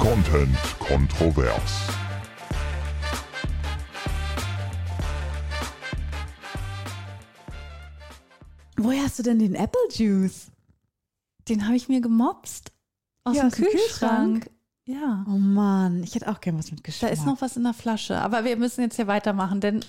Content kontrovers. Woher hast du denn den Apple Juice? Den habe ich mir gemopst. Aus Ja, dem aus Kühlschrank. Kühlschrank? Ja. Oh Mann, ich hätte auch gern was mit Da Geschmack. ist noch was in der Flasche. Aber wir müssen jetzt hier weitermachen, denn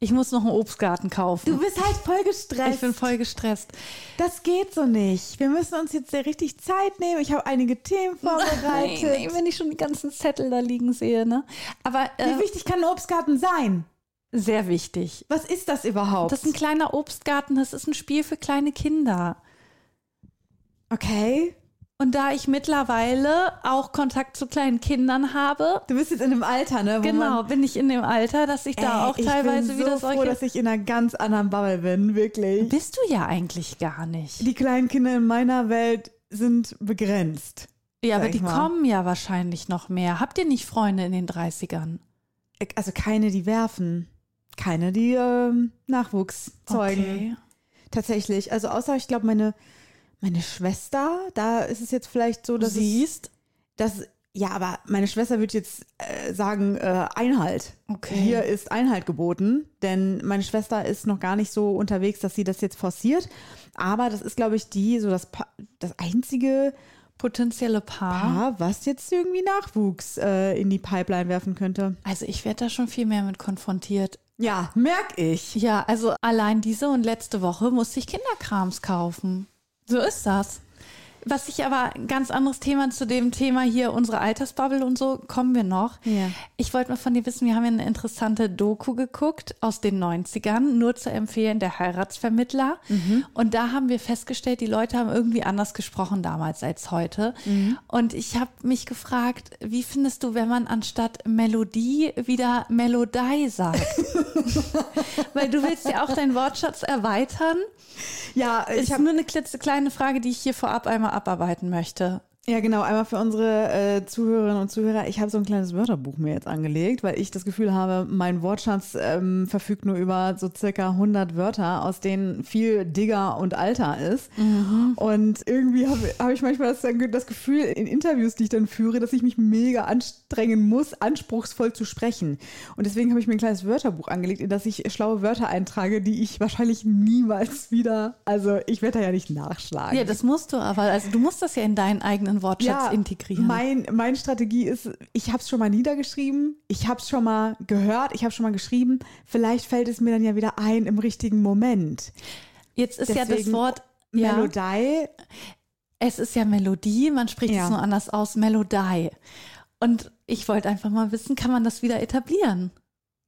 ich muss noch einen Obstgarten kaufen. Du bist halt voll gestresst. ich bin voll gestresst. Das geht so nicht. Wir müssen uns jetzt sehr richtig Zeit nehmen. Ich habe einige Themen vorbereitet. Nein, wenn ich schon die ganzen Zettel da liegen sehe, ne? Aber Wie äh, wichtig kann ein Obstgarten sein? sehr wichtig. Was ist das überhaupt? Das ist ein kleiner Obstgarten, das ist ein Spiel für kleine Kinder. okay. Und da ich mittlerweile auch Kontakt zu kleinen Kindern habe, Du bist jetzt in einem Alter, ne? genau, bin ich in dem Alter, dass ich da Ey, auch teilweise ich bin wieder so solche. froh, dass ich in einer ganz anderen Bubble bin, wirklich. bist du ja eigentlich gar nicht. Die kleinen Kinder in meiner Welt sind begrenzt. Ja, aber die mal. kommen ja wahrscheinlich noch mehr. Habt ihr nicht Freunde in den 30ern? Also keine, die werfen. Keine, die ähm, Nachwuchs zeugen. Tatsächlich. Also außer, ich glaube, meine, meine Schwester, da ist es jetzt vielleicht so, dass siehst? dass, ja, aber meine Schwester wird jetzt äh, sagen, äh, Einhalt. Okay. Hier ist Einhalt geboten, denn meine Schwester ist noch gar nicht so unterwegs, dass sie das jetzt forciert. Aber das ist, glaube ich, die, so das, Pa- das einzige Potenzielle Paar. Paar, was jetzt irgendwie Nachwuchs äh, in die Pipeline werfen könnte. Also ich werde da schon viel mehr mit konfrontiert. Ja, merk ich. Ja, also allein diese und letzte Woche musste ich Kinderkrams kaufen. So ist das. Was ich aber ein ganz anderes Thema zu dem Thema hier, unsere Altersbubble und so, kommen wir noch. Ja. Ich wollte mal von dir wissen, wir haben ja eine interessante Doku geguckt aus den 90ern, nur zu empfehlen, der Heiratsvermittler. Und da haben wir festgestellt, die Leute haben irgendwie anders gesprochen damals als heute. Und ich habe mich gefragt, wie findest du, wenn man anstatt Melodie wieder Melodei sagt? Weil du willst ja auch deinen Wortschatz erweitern. Ja, ich habe nur eine klitzekleine Frage, die ich hier vorab einmal abarbeiten möchte. Ja, genau. Einmal für unsere äh, Zuhörerinnen und Zuhörer. Ich habe so ein kleines Wörterbuch mir jetzt angelegt, weil ich das Gefühl habe, mein Wortschatz ähm, verfügt nur über so circa 100 Wörter, aus denen viel Digger und Alter ist. Und irgendwie habe hab ich manchmal das, das Gefühl in Interviews, die ich dann führe, dass ich mich mega anstrengen muss, anspruchsvoll zu sprechen. Und deswegen habe ich mir ein kleines Wörterbuch angelegt, in das ich schlaue Wörter eintrage, die ich wahrscheinlich niemals wieder, also ich werde da ja nicht nachschlagen. Ja, das musst du aber. Also du musst das ja in deinen eigenen Wortschatz integrieren. Mein, meine Strategie ist, ich habe es schon mal niedergeschrieben, ich habe es schon mal gehört, ich habe schon mal geschrieben. Vielleicht fällt es mir dann ja wieder ein im richtigen Moment. Jetzt ist ja das Deswegen Wort ja, Melodie. es ist ja Melodie, man spricht Ja. es nur anders aus, Melodei. Und ich wollte einfach mal wissen, kann man das wieder etablieren?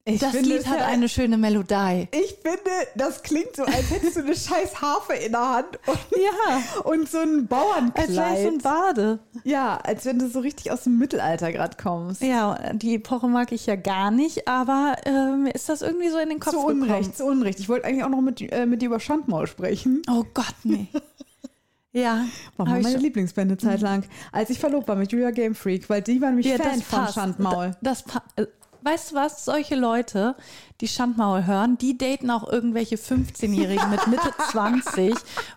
Ich das finde Lied hat ja- eine schöne Melodei. Ich finde, das klingt so, als hättest du eine scheiß Harfe in der Hand und, Ja, und so ein als wäre Bauernkleid. so ein Bade. ja, als wenn du so richtig aus dem Mittelalter gerade kommst. Ja, die Epoche mag ich ja gar nicht, aber äh, mir ist das irgendwie so in den Kopf zu gekommen. Unrecht, zu Unrecht. Ich wollte eigentlich auch noch mit, äh, mit dir über Schandmaul sprechen. Oh Gott, nee. ja, War meine schon- Lieblingsband eine Zeit lang, als ich verlobt war mit Julia Game Freak, weil die waren nämlich Ja, Fan das von. Schandmaul. Das pa äh, weißt du was? Solche Leute, die Schandmaul hören, die daten auch irgendwelche 15-Jährigen mit Mitte 20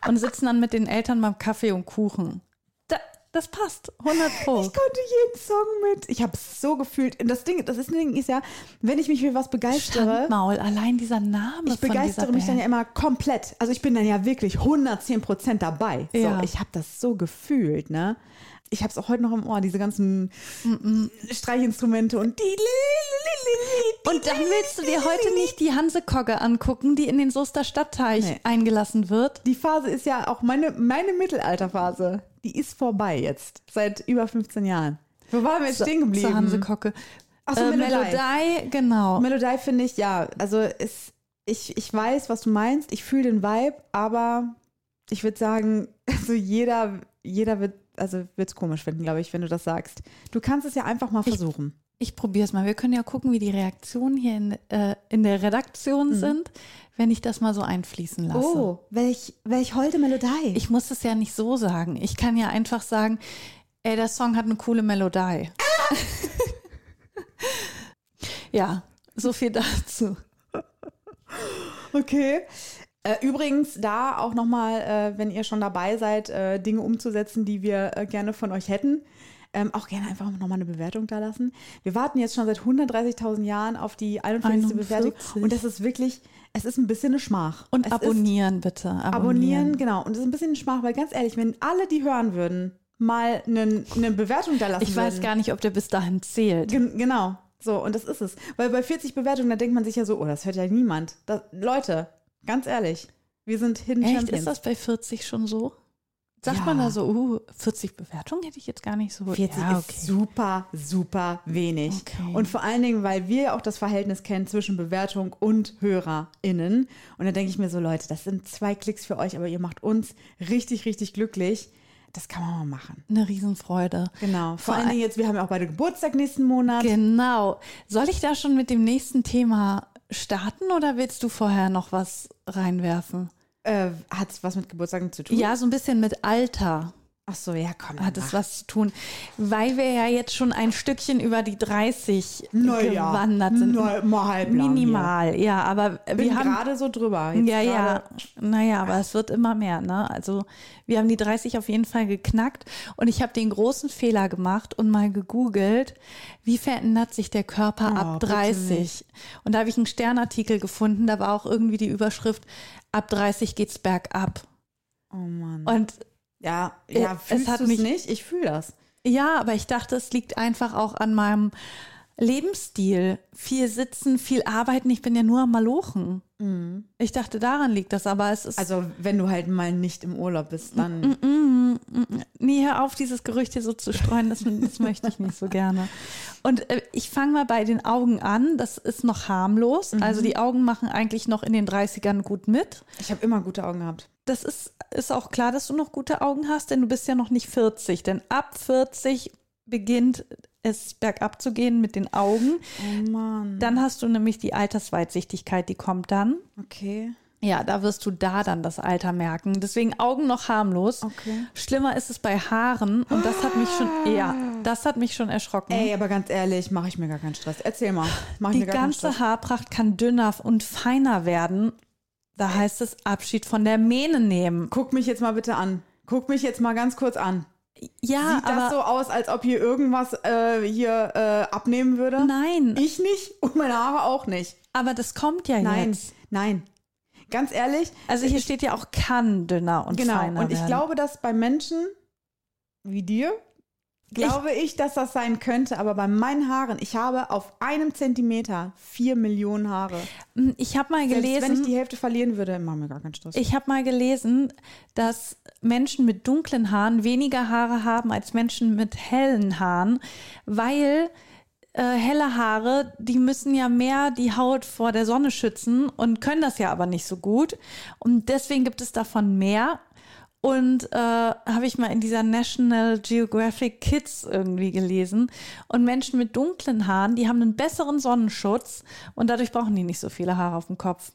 und sitzen dann mit den Eltern beim Kaffee und Kuchen. Da, das passt, 100 Pro. Ich konnte jeden Song mit. Ich habe es so gefühlt. Und das Ding, das ist, Ding ist ja, wenn ich mich für was begeistere, Schandmaul, allein dieser Name ich begeistere mich dann Band. ja immer komplett. Also ich bin dann ja wirklich 110 Prozent dabei. So, Ja. ich habe das so gefühlt, ne? Ich habe es auch heute noch im Ohr, diese ganzen Streichinstrumente und die. Und dann willst du dir heute nicht die Hansekogge angucken, die in den Soester Stadtteich Nee. eingelassen wird. Die Phase ist ja auch meine, meine Mittelalterphase. Die ist vorbei jetzt. Seit über 15 Jahren. Wo waren wir jetzt stehen geblieben? Zur Hansekocke. Ach so, äh, Melodei. Melodei, genau. Melodie finde ich, ja, also es, ich, ich weiß, was du meinst, ich fühle den Vibe, aber ich würde sagen, also jeder, jeder wird, also wird es komisch finden, glaube ich, wenn du das sagst. Du kannst es ja einfach mal versuchen. Ich probiere es mal. Wir können ja gucken, wie die Reaktionen hier in, äh, in der Redaktion sind, wenn ich das mal so einfließen lasse. Oh, welch, welch holde Melodie. Ich muss es ja nicht so sagen. Ich kann ja einfach sagen, ey, der Song hat eine coole Melodie. ja, so viel dazu. Okay. Äh, übrigens, da auch nochmal, äh, wenn ihr schon dabei seid, äh, Dinge umzusetzen, die wir äh, gerne von euch hätten. Ähm, auch gerne einfach nochmal eine Bewertung da lassen. Wir warten jetzt schon seit 130.000 Jahren auf die 41. Bewertung. 41. Und das ist wirklich, es ist ein bisschen eine Schmach. Und es abonnieren bitte. Ist, abonnieren, genau. Und es ist ein bisschen eine Schmach, weil ganz ehrlich, wenn alle, die hören würden, mal eine, eine Bewertung da lassen Ich weiß würden. gar nicht, ob der bis dahin zählt. Gen genau. So, und das ist es. Weil bei 40 Bewertungen, da denkt man sich ja so, oh, das hört ja niemand. Das, Leute, ganz ehrlich, wir sind Hidden Echt? Champions. Ist das bei 40 schon so? Sagt Ja. man da so, uh, 40 Bewertungen hätte ich jetzt gar nicht so. 40 ja, ist super, super wenig. Okay. Und vor allen Dingen, weil wir auch das Verhältnis kennen zwischen Bewertung und HörerInnen. Und da denke ich mir so, Leute, das sind zwei Klicks für euch, aber ihr macht uns richtig, richtig glücklich. Das kann man mal machen. Eine Riesenfreude. Genau. Vor, Vor allen all- Dingen jetzt, wir haben ja auch beide Geburtstag nächsten Monat. Genau. Soll ich da schon mit dem nächsten Thema starten oder willst du vorher noch was reinwerfen? Äh, Hat es was mit Geburtstagen zu tun? Ja, so ein bisschen mit Alter Ach so, ja, komm. hat es was zu tun, weil wir ja jetzt schon ein Stückchen über die 30 Naja, gewandert sind. na, mal Minimal, ja, aber Hier. wir Bin haben gerade so drüber. Jetzt ja, ja. gerade- Naja, aber es wird immer mehr, ne? Also wir haben die 30 auf jeden Fall geknackt und ich habe den großen Fehler gemacht und mal gegoogelt, wie verändert sich der Körper Oh, ab bitte 30? Und da habe ich einen Sternartikel gefunden, da war auch irgendwie die Überschrift, ab 30 geht's bergab. Oh Mann. Und ja, Äh, ja, es fühlst hat du's mich- nicht? Ich fühle das. ja, aber ich dachte, es liegt einfach auch an meinem Lebensstil. Viel sitzen, viel arbeiten. Ich bin ja nur am Malochen. Ich dachte, daran liegt das, aber es ist. Also, wenn du halt mal nicht im Urlaub bist, dann. Mm, mm, mm, nee, hör auf, dieses Gerücht hier so zu streuen, das, das möchte ich nicht so gerne. Und äh, ich fange mal bei den Augen an, das ist noch harmlos. Also die Augen machen eigentlich noch in den 30ern gut mit. Ich habe immer gute Augen gehabt. Das ist, ist auch klar, dass du noch gute Augen hast, denn du bist ja noch nicht 40. Denn ab 40 beginnt es bergab zu gehen mit den Augen. Oh Mann. Dann hast du nämlich die Altersweitsichtigkeit, die kommt dann. Okay. Ja, da wirst du da dann das Alter merken. Deswegen Augen noch harmlos. Okay. Schlimmer ist es bei Haaren und das hat mich schon, ja, das hat mich schon erschrocken. Ey, aber ganz ehrlich, mache ich mir gar keinen Stress. Erzähl mal. Mach Die mir gar keinen ganze. Haarpracht kann dünner und feiner werden. Da heißt es Abschied von der Mähne nehmen. Guck mich jetzt mal bitte an. Guck mich jetzt mal ganz kurz an. Ja, Sieht aber das so aus, als ob hier irgendwas äh, hier äh, abnehmen würde? nein, Ich nicht und meine Haare auch nicht. aber das kommt ja Nein, jetzt. nein. Ganz ehrlich, Also hier steht ja auch kann dünner und genau. feiner Und ich werden. glaube, dass bei Menschen wie dir, glaube ich, dass das sein könnte. Aber bei meinen Haaren, ich habe auf einem Zentimeter vier Millionen Haare. Hm, ich habe mal Selbst wenn ich gelesen, die Hälfte verlieren würde, mach mir gar keinen Stress. ich habe mal gelesen, dass Menschen mit dunklen Haaren weniger Haare haben als Menschen mit hellen Haaren, weil äh, helle Haare, die müssen ja mehr die Haut vor der Sonne schützen und können das ja aber nicht so gut. Und deswegen gibt es davon mehr. Und äh, habe ich mal in dieser National Geographic Kids irgendwie gelesen. Und Menschen mit dunklen Haaren, die haben einen besseren Sonnenschutz und dadurch brauchen die nicht so viele Haare auf dem Kopf.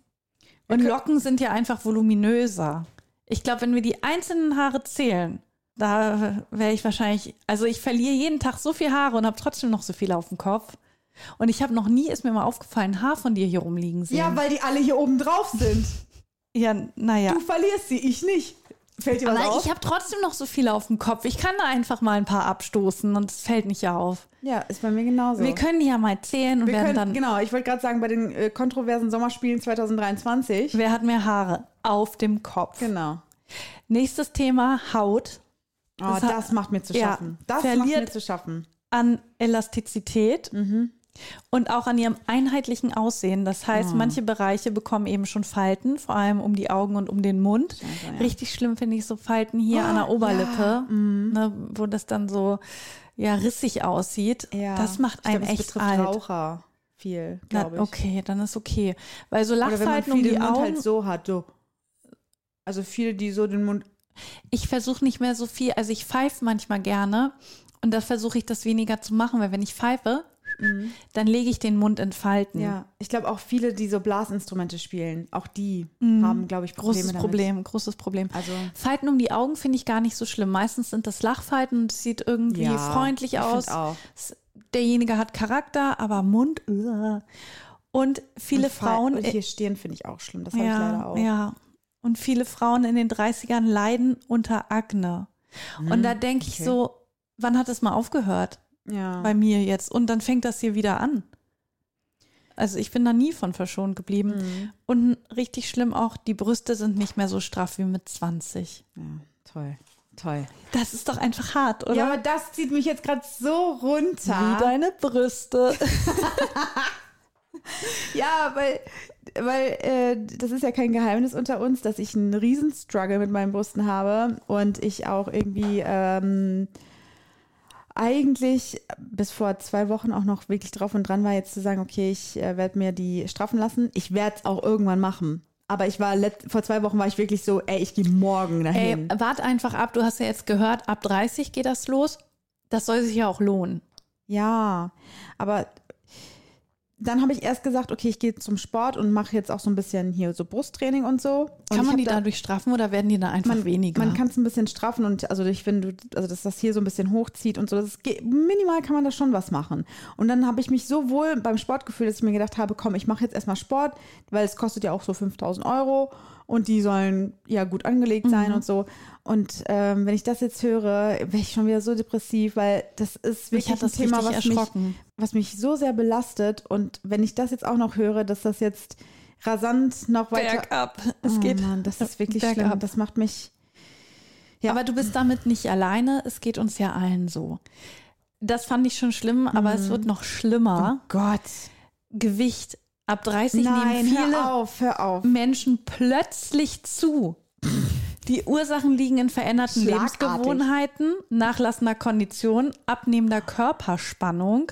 Und Locken sind ja einfach voluminöser. Ich glaube, wenn wir die einzelnen Haare zählen, da wäre ich wahrscheinlich, also ich verliere jeden Tag so viel Haare und habe trotzdem noch so viele auf dem Kopf. Und ich habe noch nie, ist mir mal aufgefallen, Haar von dir hier rumliegen sehen. ja, weil die alle hier oben drauf sind. ja naja. Du verlierst sie, ich nicht. Fällt dir was Aber auf? ich habe trotzdem noch so viele auf dem Kopf. Ich kann da einfach mal ein paar abstoßen und es fällt nicht auf. ja, ist bei mir genauso. Wir können die ja mal zählen und Wir werden können, dann. genau, ich wollte gerade sagen, bei den äh, kontroversen Sommerspielen 2023. Wer hat mehr Haare auf dem Kopf? Genau. Nächstes Thema Haut Oh, Das das, hat- macht mir zu ja, schaffen. das macht mir zu schaffen. an Elastizität Mhm. Und auch an ihrem einheitlichen Aussehen. Das heißt, Ah. manche Bereiche bekommen eben schon Falten, vor allem um die Augen und um den Mund. Scheiße, ja. Richtig schlimm finde ich so Falten hier an der Oberlippe, mhm. ne, wo das dann so ja rissig aussieht. Ja. Das macht ich glaub, einen das echt alt. Raucher viel, glaube ich. okay, dann ist okay. Weil so Oder wenn man Lachfalten um die den Mund Augen, halt so hat, so. Also viele, die so den Mund. ich versuche nicht mehr so viel, also ich pfeife manchmal gerne und da versuche ich das weniger zu machen, weil wenn ich pfeife, dann lege ich den Mund in Falten. Mhm. Ja, ich glaube auch viele, die so Blasinstrumente spielen, auch die haben, glaube ich, Probleme Großes damit. Problem, großes Problem. Also Falten um die Augen finde ich gar nicht so schlimm. Meistens sind das Lachfalten und es sieht irgendwie Ja, freundlich aus. auch. Derjenige hat Charakter, aber Mund. uah. Und viele und Frauen. Und hier Stirn finde ich auch schlimm. Das habe ich ja, leider auch. ja. Und viele Frauen in den 30ern leiden unter Akne. Und da denke ich okay. so, wann hat es mal aufgehört? Ja. Bei mir jetzt. Und dann fängt das hier wieder an. Also ich bin da nie von verschont geblieben. Mhm. Und richtig schlimm auch, die Brüste sind nicht mehr so straff wie mit 20. ja, toll. Toll. Das ist doch einfach hart, oder? Ja, aber das zieht mich jetzt gerade so runter. wie deine Brüste. Ja, weil, weil äh, das ist ja kein Geheimnis unter uns, dass ich einen riesen Struggle mit meinen Brüsten habe und ich auch irgendwie ähm, eigentlich bis vor zwei Wochen auch noch wirklich drauf und dran war, jetzt zu sagen, okay, ich äh, werde mir die straffen lassen. Ich werde es auch irgendwann machen. Aber ich war vor zwei Wochen war ich wirklich so, ey, ich gehe morgen Ey, dahin. wart einfach ab. Du hast ja jetzt gehört, ab 30 geht das los. Das soll sich ja auch lohnen. Ja, aber dann habe ich erst gesagt, okay, ich gehe zum Sport und mache jetzt auch so ein bisschen hier so Brusttraining und so. Und Kann man die da- dadurch straffen oder werden die dann einfach man, weniger? Man kann es ein bisschen straffen und also ich finde, also dass das hier so ein bisschen hochzieht und so, das geht, minimal kann man da schon was machen. Und dann habe ich mich so wohl beim Sport gefühlt, dass ich mir gedacht habe, komm, ich mache jetzt erstmal Sport, weil es kostet ja auch so 5000 Euro und die sollen ja gut angelegt sein Mhm. und so. Und ähm, wenn ich das jetzt höre, wäre ich schon wieder so depressiv, weil das ist wirklich hat das ein Thema, was mich, was mich so sehr belastet. Und wenn ich das jetzt auch noch höre, dass das jetzt rasant noch weiter Bergab. Es Oh geht. Mann, das ist wirklich bergab. schlimm. Das macht mich. Ja. Aber du bist damit nicht alleine. Es geht uns ja allen so. Das fand ich schon schlimm, aber es wird noch schlimmer. Oh Gott. Gewicht. Ab 30 Nein, nehmen viele hör auf, hör auf. Menschen plötzlich zu. Die Ursachen liegen in veränderten. Lebensgewohnheiten, nachlassender Kondition, abnehmender Körperspannung.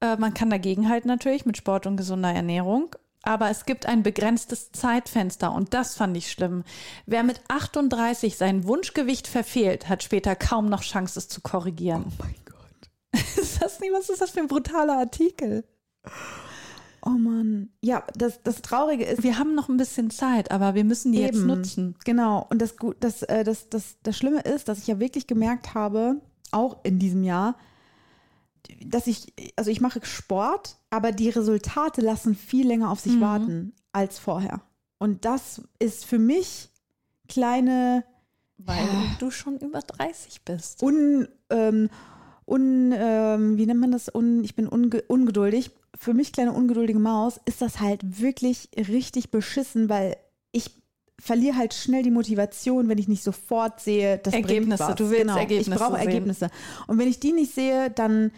Äh, man kann dagegenhalten natürlich mit Sport und gesunder Ernährung. Aber es gibt ein begrenztes Zeitfenster und das fand ich schlimm. Wer mit 38 sein Wunschgewicht verfehlt, hat später kaum noch Chance, es zu korrigieren. Oh mein Gott. Ist das nicht, was ist das für ein brutaler Artikel? Oh Mann. Ja, das, das Traurige ist. Wir haben noch ein bisschen Zeit, aber wir müssen die jetzt Eben. nutzen. Genau. Und das, das, äh, das, das, das Schlimme ist, dass ich ja wirklich gemerkt habe, auch in diesem Jahr, dass ich, also ich mache Sport, aber die Resultate lassen viel länger auf sich warten als vorher. Und das ist für mich kleine Weil du schon über 30 bist. un, ähm, un ähm, wie nennt man das? Un, ich bin unge ungeduldig. Für mich, kleine ungeduldige Maus, ist das halt wirklich richtig beschissen, weil ich verliere halt schnell die Motivation, wenn ich nicht sofort sehe, das Ergebnisse. Du willst genau. Ergebnisse Ich brauche. Ergebnisse. Und wenn ich die nicht sehe, dann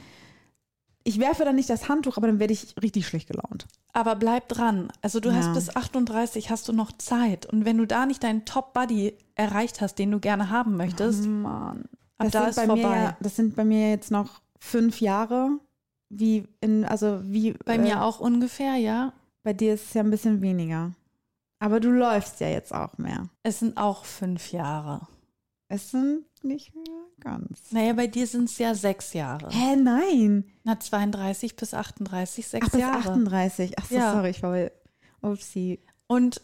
ich werfe dann nicht das Handtuch, aber dann werde ich richtig schlecht gelaunt. Aber bleib dran. Also du Ja. hast bis 38 hast du noch Zeit. Und wenn du da nicht deinen Top-Buddy erreicht hast, den du gerne haben möchtest, Mann. ab Das da ist bei vorbei. Mir, das sind bei mir jetzt noch fünf Jahre. Wie in, also wie Bei äh, mir auch ungefähr, ja. Bei dir ist es ja ein bisschen weniger. Aber du läufst ja jetzt auch mehr. Es sind auch fünf Jahre. Es sind nicht mehr ganz. Naja, bei dir sind es ja sechs Jahre. Hä, nein. Na, 32 bis 38, sechs Ach, bis Jahre. 38. Ach so, Ja. sorry, ich war bei. Upsi. Und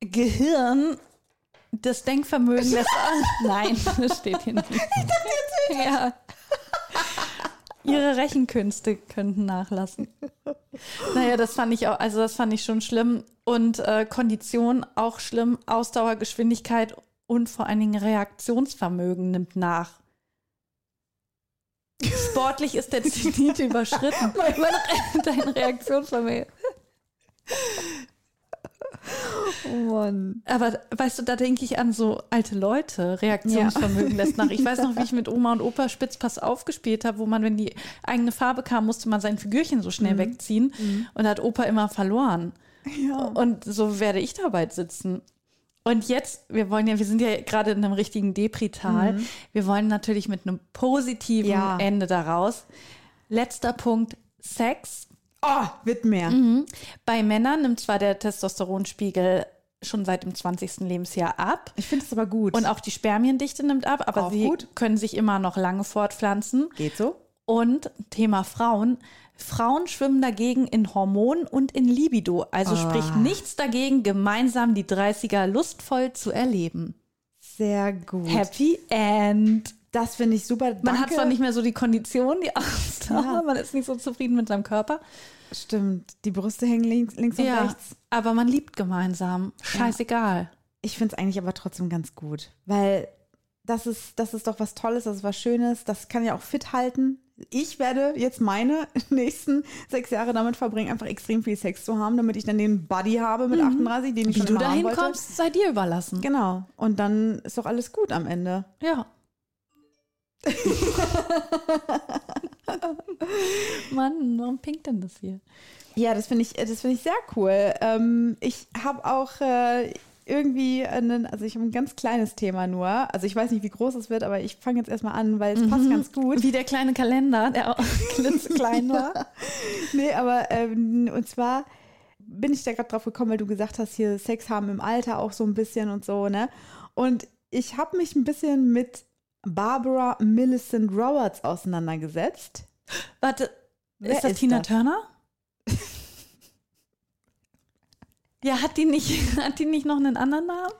Gehirn, das Denkvermögen lässt Nein, das steht hier nicht. ja. Ihre Rechenkünste könnten nachlassen. Naja, das fand ich auch, also das fand ich schon schlimm. Und äh, Kondition auch schlimm, Ausdauer, Geschwindigkeit und vor allen Dingen Reaktionsvermögen nimmt nach. Sportlich ist der Zenit überschritten. Dein Reaktionsvermögen. Oh Mann. Aber weißt du, da denke ich an so alte Leute, Reaktionsvermögen lässt nach. Ich weiß noch, wie ich mit Oma und Opa Spitzpass aufgespielt habe, wo man, wenn die eigene Farbe kam, musste man sein Figürchen so schnell wegziehen und hat Opa immer verloren. Ja. Und so werde ich dabei sitzen. Und jetzt, wir wollen ja, wir sind ja gerade in einem richtigen Depri-Tal. Wir wollen natürlich mit einem positiven Ja. Ende daraus. Letzter Punkt, Sex. Oh, wird mehr. Bei Männern nimmt zwar der Testosteronspiegel schon seit dem 20. Lebensjahr ab. Ich finde es aber gut. Und auch die Spermiendichte nimmt ab, aber Auch sie gut. können sich immer noch lange fortpflanzen. Geht so? Und Thema Frauen. Frauen schwimmen dagegen in Hormonen und in Libido. Also Ah. spricht nichts dagegen, gemeinsam die 30er lustvoll zu erleben. Sehr gut. Happy End. Das finde ich super. Man hat Danke. zwar nicht mehr so die Kondition, die Ausdauer, Ja. man ist nicht so zufrieden mit seinem Körper. Stimmt. Die Brüste hängen links, links und Ja, rechts. aber man liebt gemeinsam. Scheißegal. Ich finde es eigentlich aber trotzdem ganz gut, weil das ist, das ist doch was Tolles, das ist was Schönes, das kann ja auch fit halten. Ich werde jetzt meine nächsten sechs Jahre damit verbringen, einfach extrem viel Sex zu haben, damit ich dann den Buddy habe mit 38, den ich Wie schon du dahin kommst, sei dir überlassen. Genau. Und dann ist doch alles gut am Ende. Ja. Mann, warum pinkt denn das hier? Ja, das finde ich, das finde ich sehr cool. Ähm, ich habe auch äh, irgendwie einen, also ich habe ein ganz kleines Thema nur. Also ich weiß nicht, wie groß es wird, aber ich fange jetzt erstmal an, weil es passt ganz gut. Wie der kleine Kalender, der auch klitzeklein war. Nee, aber ähm, und zwar bin ich da gerade drauf gekommen, weil du gesagt hast, hier Sex haben im Alter auch so ein bisschen und so, ne? Und ich habe mich ein bisschen mit Barbara Millicent Roberts auseinandergesetzt. Warte, Wer ist das ist Tina das? Turner? ja, hat die nicht, hat die nicht noch einen anderen Namen?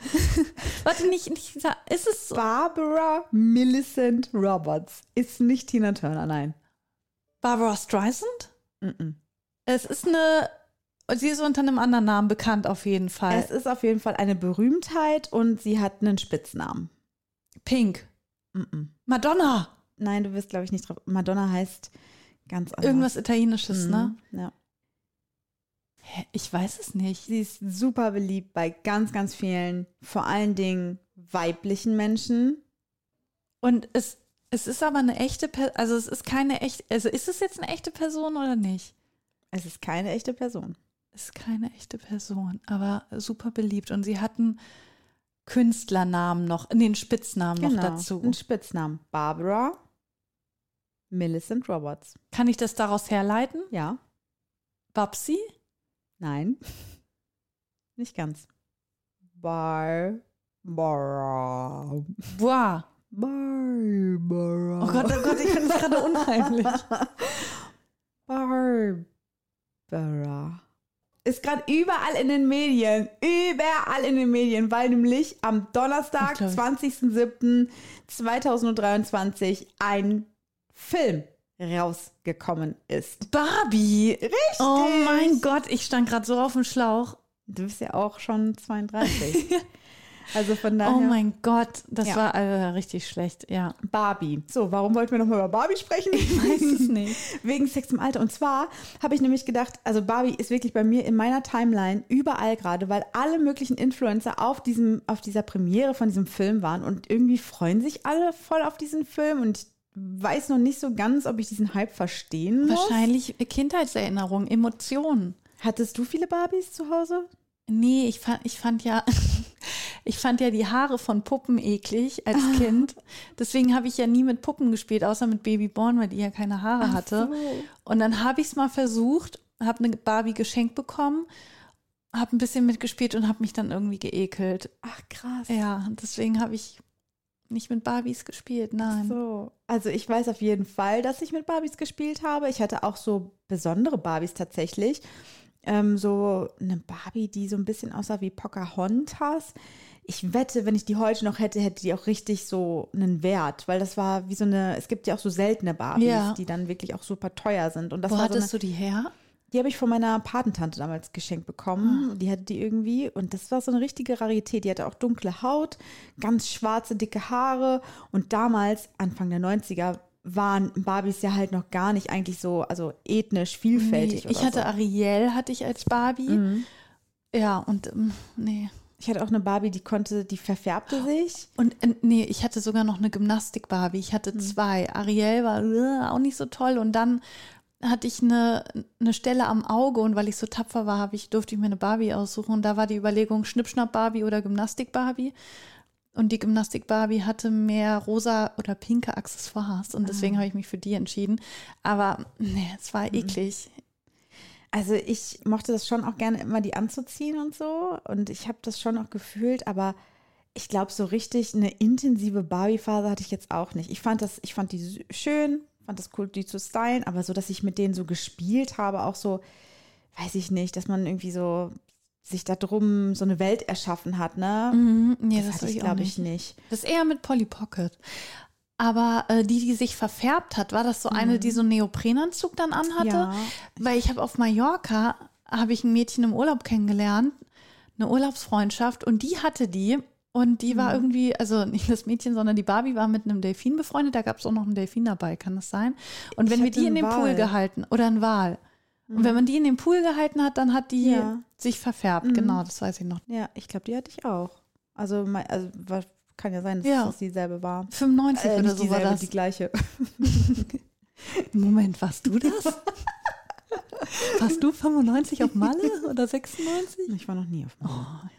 Warte, nicht, nicht, ist es so? Barbara Millicent Roberts ist nicht Tina Turner, nein. Barbara Streisand? Mm-mm. Es ist eine, sie ist unter einem anderen Namen bekannt auf jeden Fall. Es ist auf jeden Fall eine Berühmtheit und sie hat einen Spitznamen. Pink. Mm-mm. Madonna. Nein, du wirst, glaube ich, nicht drauf. Madonna heißt ganz anders. Irgendwas Italienisches, ne? Mhm, Ja. Ich weiß es nicht. Sie ist super beliebt bei ganz, ganz vielen, vor allen Dingen weiblichen Menschen. Und es, es ist aber eine echte Person, also es ist keine echte, also ist es jetzt eine echte Person oder nicht? Es ist keine echte Person. Es ist keine echte Person, aber super beliebt. Und sie hatten Künstlernamen noch, den Spitznamen noch dazu. Ein Spitznamen. Barbara Millicent Roberts. Kann ich das daraus herleiten? Ja. Babsi? Nein. Nicht ganz. Barbara. Boah. Barbara. Oh Gott, oh Gott, ich finde es gerade unheimlich. Barbara. Ist gerade überall in den Medien. Überall in den Medien, weil nämlich am Donnerstag, Ich glaub, 20.07.2023 ein Film rausgekommen ist. Barbie. Richtig. Oh mein Gott, ich stand gerade so auf dem Schlauch. Du bist ja auch schon 32. also von daher. Oh mein Gott, das Ja. war äh, richtig schlecht, ja. Barbie. So, warum wollten wir nochmal über Barbie sprechen? Ich weiß es nicht. Wegen Sex im Alter. Und zwar habe ich nämlich gedacht, also Barbie ist wirklich bei mir in meiner Timeline überall gerade, weil alle möglichen Influencer auf, diesem, auf dieser Premiere von diesem Film waren und irgendwie freuen sich alle voll auf diesen Film und weiß noch nicht so ganz, ob ich diesen Hype verstehen muss. Wahrscheinlich Kindheitserinnerungen, Emotionen. Hattest du viele Barbies zu Hause? Nee, ich fand, ich fand ja, ich fand ja die Haare von Puppen eklig als Kind. Deswegen habe ich ja nie mit Puppen gespielt, außer mit Babyborn, weil die ja keine Haare hatte. Und dann habe ich es mal versucht, habe eine Barbie geschenkt bekommen, habe ein bisschen mitgespielt und habe mich dann irgendwie geekelt. Ach krass. Ja, deswegen habe ich nicht mit Barbies gespielt, nein. So, also ich weiß auf jeden Fall, dass ich mit Barbies gespielt habe. Ich hatte auch so besondere Barbies tatsächlich. Ähm, so eine Barbie, die so ein bisschen aussah wie Pocahontas. Ich wette, wenn ich die heute noch hätte, hätte die auch richtig so einen Wert, weil das war wie so eine, es gibt ja auch so seltene Barbies, Ja. die dann wirklich auch super teuer sind. Und das Wo war so eine, hattest du die her? die habe ich von meiner Patentante damals geschenkt bekommen. Ah. Die hatte die irgendwie und das war so eine richtige Rarität. Die hatte auch dunkle Haut, ganz schwarze, dicke Haare und damals, Anfang der 90er, waren Barbies ja halt noch gar nicht eigentlich so, also ethnisch vielfältig. Nee, ich hatte so. Ariel, hatte ich als Barbie. Mhm. Ja, und ähm, nee. Ich hatte auch eine Barbie, die konnte, die verfärbte sich. Und äh, nee, ich hatte sogar noch eine Gymnastik-Barbie. Ich Mhm. hatte zwei. Ariel war äh, auch nicht so toll. Und dann hatte ich eine, eine Stelle am Auge und weil ich so tapfer war, habe ich, durfte ich mir eine Barbie aussuchen. Und da war die Überlegung Schnippschnapp-Barbie oder Gymnastik-Barbie. Und die Gymnastik-Barbie hatte mehr rosa oder pinke Accessoires. Und deswegen Ah. habe ich mich für die entschieden. Aber nee, es Mhm. war eklig. Also ich mochte das schon auch gerne immer, die anzuziehen und so. Und ich habe das schon auch gefühlt, aber ich glaube, so richtig eine intensive Barbie-Phase hatte ich jetzt auch nicht. Ich fand das, ich fand die schön, fand das cool, die zu stylen, aber so, dass ich mit denen so gespielt habe, auch so, weiß ich nicht, dass man irgendwie so sich da drum so eine Welt erschaffen hat, ne? Mhm, nee, das, das, hatte ich, glaube ich, nicht. Das ist eher mit Polly Pocket. Aber äh, die, die sich verfärbt hat, war das so eine, die so einen Neoprenanzug dann anhatte? Ja. Weil ich habe auf Mallorca, habe ich ein Mädchen im Urlaub kennengelernt, eine Urlaubsfreundschaft und die hatte die Und die Mhm. war irgendwie, also nicht das Mädchen, sondern die Barbie war mit einem Delfin befreundet. Da gab es auch noch einen Delfin dabei, kann das sein? Und wenn Ich wir die in den Pool gehalten, oder einen Wal. Und wenn man die in den Pool gehalten hat, dann hat die Ja. sich verfärbt. Mhm. Genau, das weiß ich noch. Ja, ich glaube, die hatte ich auch. Also, also kann ja sein, dass Ja. das dieselbe war. 95 Äh, oder nicht so war dieselbe, das. die gleiche. Moment, warst du das? warst du 95 auf Malle oder 96? Ich war noch nie auf Malle.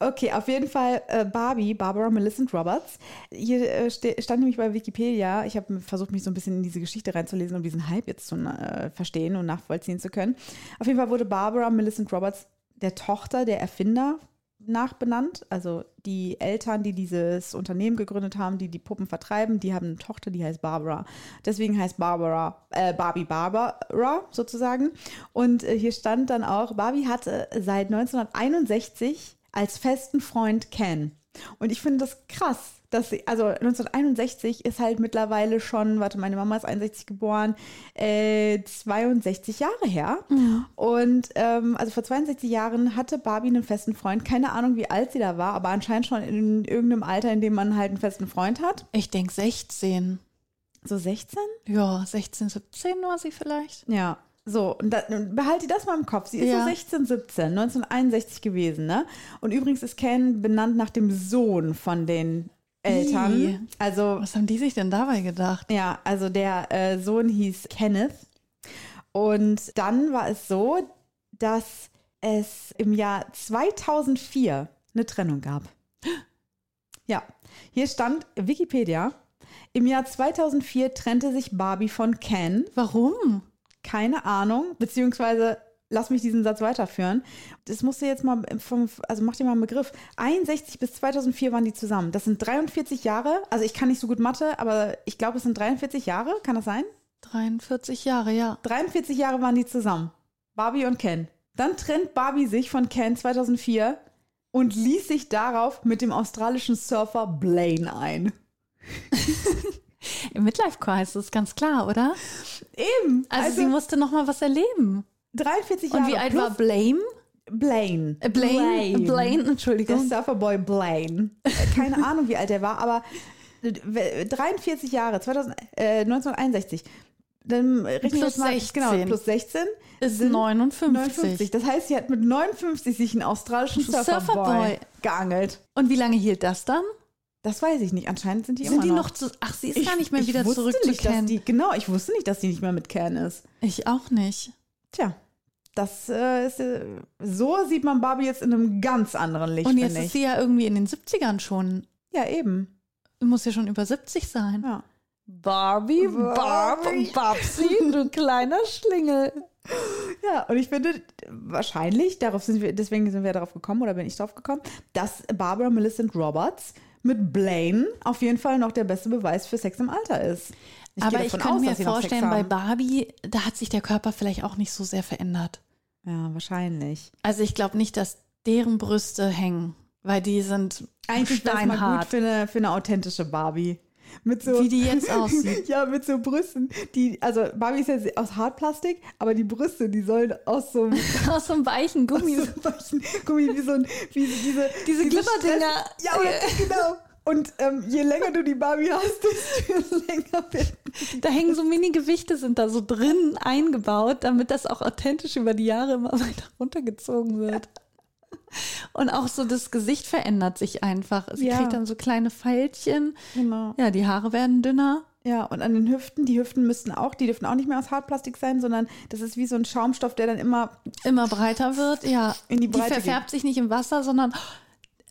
Okay, auf jeden Fall äh, Barbie, Barbara Millicent Roberts. Hier äh, stand nämlich bei Wikipedia, ich habe versucht, mich so ein bisschen in diese Geschichte reinzulesen, um diesen Hype jetzt zu äh, verstehen und nachvollziehen zu können. Auf jeden Fall wurde Barbara Millicent Roberts der Tochter der Erfinder nachbenannt. Also die Eltern, die dieses Unternehmen gegründet haben, die die Puppen vertreiben, die haben eine Tochter, die heißt Barbara. Deswegen heißt Barbara, äh, Barbie Barbara sozusagen. Und äh, hier stand dann auch, Barbie hatte seit 1961 als festen Freund Ken. Und ich finde das krass, dass sie, also 1961 ist halt mittlerweile schon, warte, meine Mama ist 61 geboren, äh, 62 Jahre her. Und ähm, also vor 62 Jahren hatte Barbie einen festen Freund. Keine Ahnung, wie alt sie da war, aber anscheinend schon in irgendeinem Alter, in dem man halt einen festen Freund hat. Ich denke 16. So 16? Ja, 16, 17 war sie vielleicht. Ja. So, und da, behalte das mal im Kopf. Sie ist Ja. so 16, 17, 1961 gewesen, ne? Und übrigens ist Ken benannt nach dem Sohn von den Eltern. Also, Was haben die sich denn dabei gedacht? ja, also der äh, Sohn hieß Kenneth. Und dann war es so, dass es im Jahr 2004 eine Trennung gab. Ja, hier stand Wikipedia. Im Jahr 2004 trennte sich Barbie von Ken. Warum? Keine Ahnung, beziehungsweise lass mich diesen Satz weiterführen. Das musst du jetzt mal vom, also mach dir mal einen Begriff. 61 bis 2004 waren die zusammen. Das sind 43 Jahre. Also ich kann nicht so gut Mathe, aber ich glaube, es sind 43 Jahre. Kann das sein? 43 Jahre, ja. 43 Jahre waren die zusammen. Barbie und Ken. Dann trennt Barbie sich von Ken 2004 und ließ sich darauf mit dem australischen Surfer Blaine ein. Im Midlife-Crisis, ist ganz klar, oder? Eben. Also, sie musste noch mal was erleben. 43 Jahre. Und wie alt war Blame? Blaine? Äh, Blaine? Blaine, Der Entschuldigung. Surferboy Blaine. Äh, Keine Ahnung, wie alt er war, aber äh, 43 Jahre, 2000, äh, 1961. Dann rechnen Plus mal, 16. Genau, plus 16 Ist sind 59. 59. Das heißt, sie hat mit 59 sich einen australischen Surferboy, Surferboy. geangelt. Und wie lange hielt das dann? Das weiß ich nicht. Anscheinend sind die Sind immer die noch. zu. Ach, sie ist gar nicht mehr ich wieder zurück zu nicht, dass Ken. Die, genau, ich wusste nicht, dass sie nicht mehr mit Ken ist. Ich auch nicht. Tja, das äh, ist, äh, so sieht man Barbie jetzt in einem ganz anderen Licht, Und jetzt ist sie ja irgendwie in den 70ern schon. Ja, eben. Muss ja schon über 70 sein. Ja. Barbie, Barb Barbie. und Babsi, du kleiner Schlingel. Ja, und ich finde wahrscheinlich, darauf sind wir, deswegen sind wir darauf gekommen, oder bin ich darauf gekommen, dass Barbara Millicent Roberts mit Blaine auf jeden Fall noch der beste Beweis für Sex im Alter ist. Ich Aber ich könnte aus, mir vorstellen, bei. Barbie, da hat sich der Körper vielleicht auch nicht so sehr verändert. Ja, wahrscheinlich. Also ich glaube nicht, dass deren Brüste hängen, weil die sind Eigentlich mal gut steinhart. für eine, für eine authentische Barbie. Mit so, Wie die jetzt aussieht. ja, mit so Brüsten. Die, also Barbie ist ja aus Hartplastik, aber die Brüste, die sollen aus so einem Aus so einem weichen Gummi. so weichen Gummi, wie so ein, wie so diese, Diese Glibberdinger. Stress- Ja, aber, genau. Und ähm, je länger du die Barbie hast, desto länger wird. Da hängen so Mini-Gewichte, sind da so drin eingebaut, damit das auch authentisch über die Jahre immer weiter runtergezogen wird. Und auch so das Gesicht verändert sich einfach. Sie Ja. kriegt dann so kleine Pfeilchen. Genau. Ja, die Haare werden dünner. Ja, und an den Hüften, die Hüften müssten auch, die dürfen auch nicht mehr aus Hartplastik sein, sondern das ist wie so ein Schaumstoff, der dann immer immer breiter wird, ja. In die Breite verfärbt sich nicht im Wasser, sondern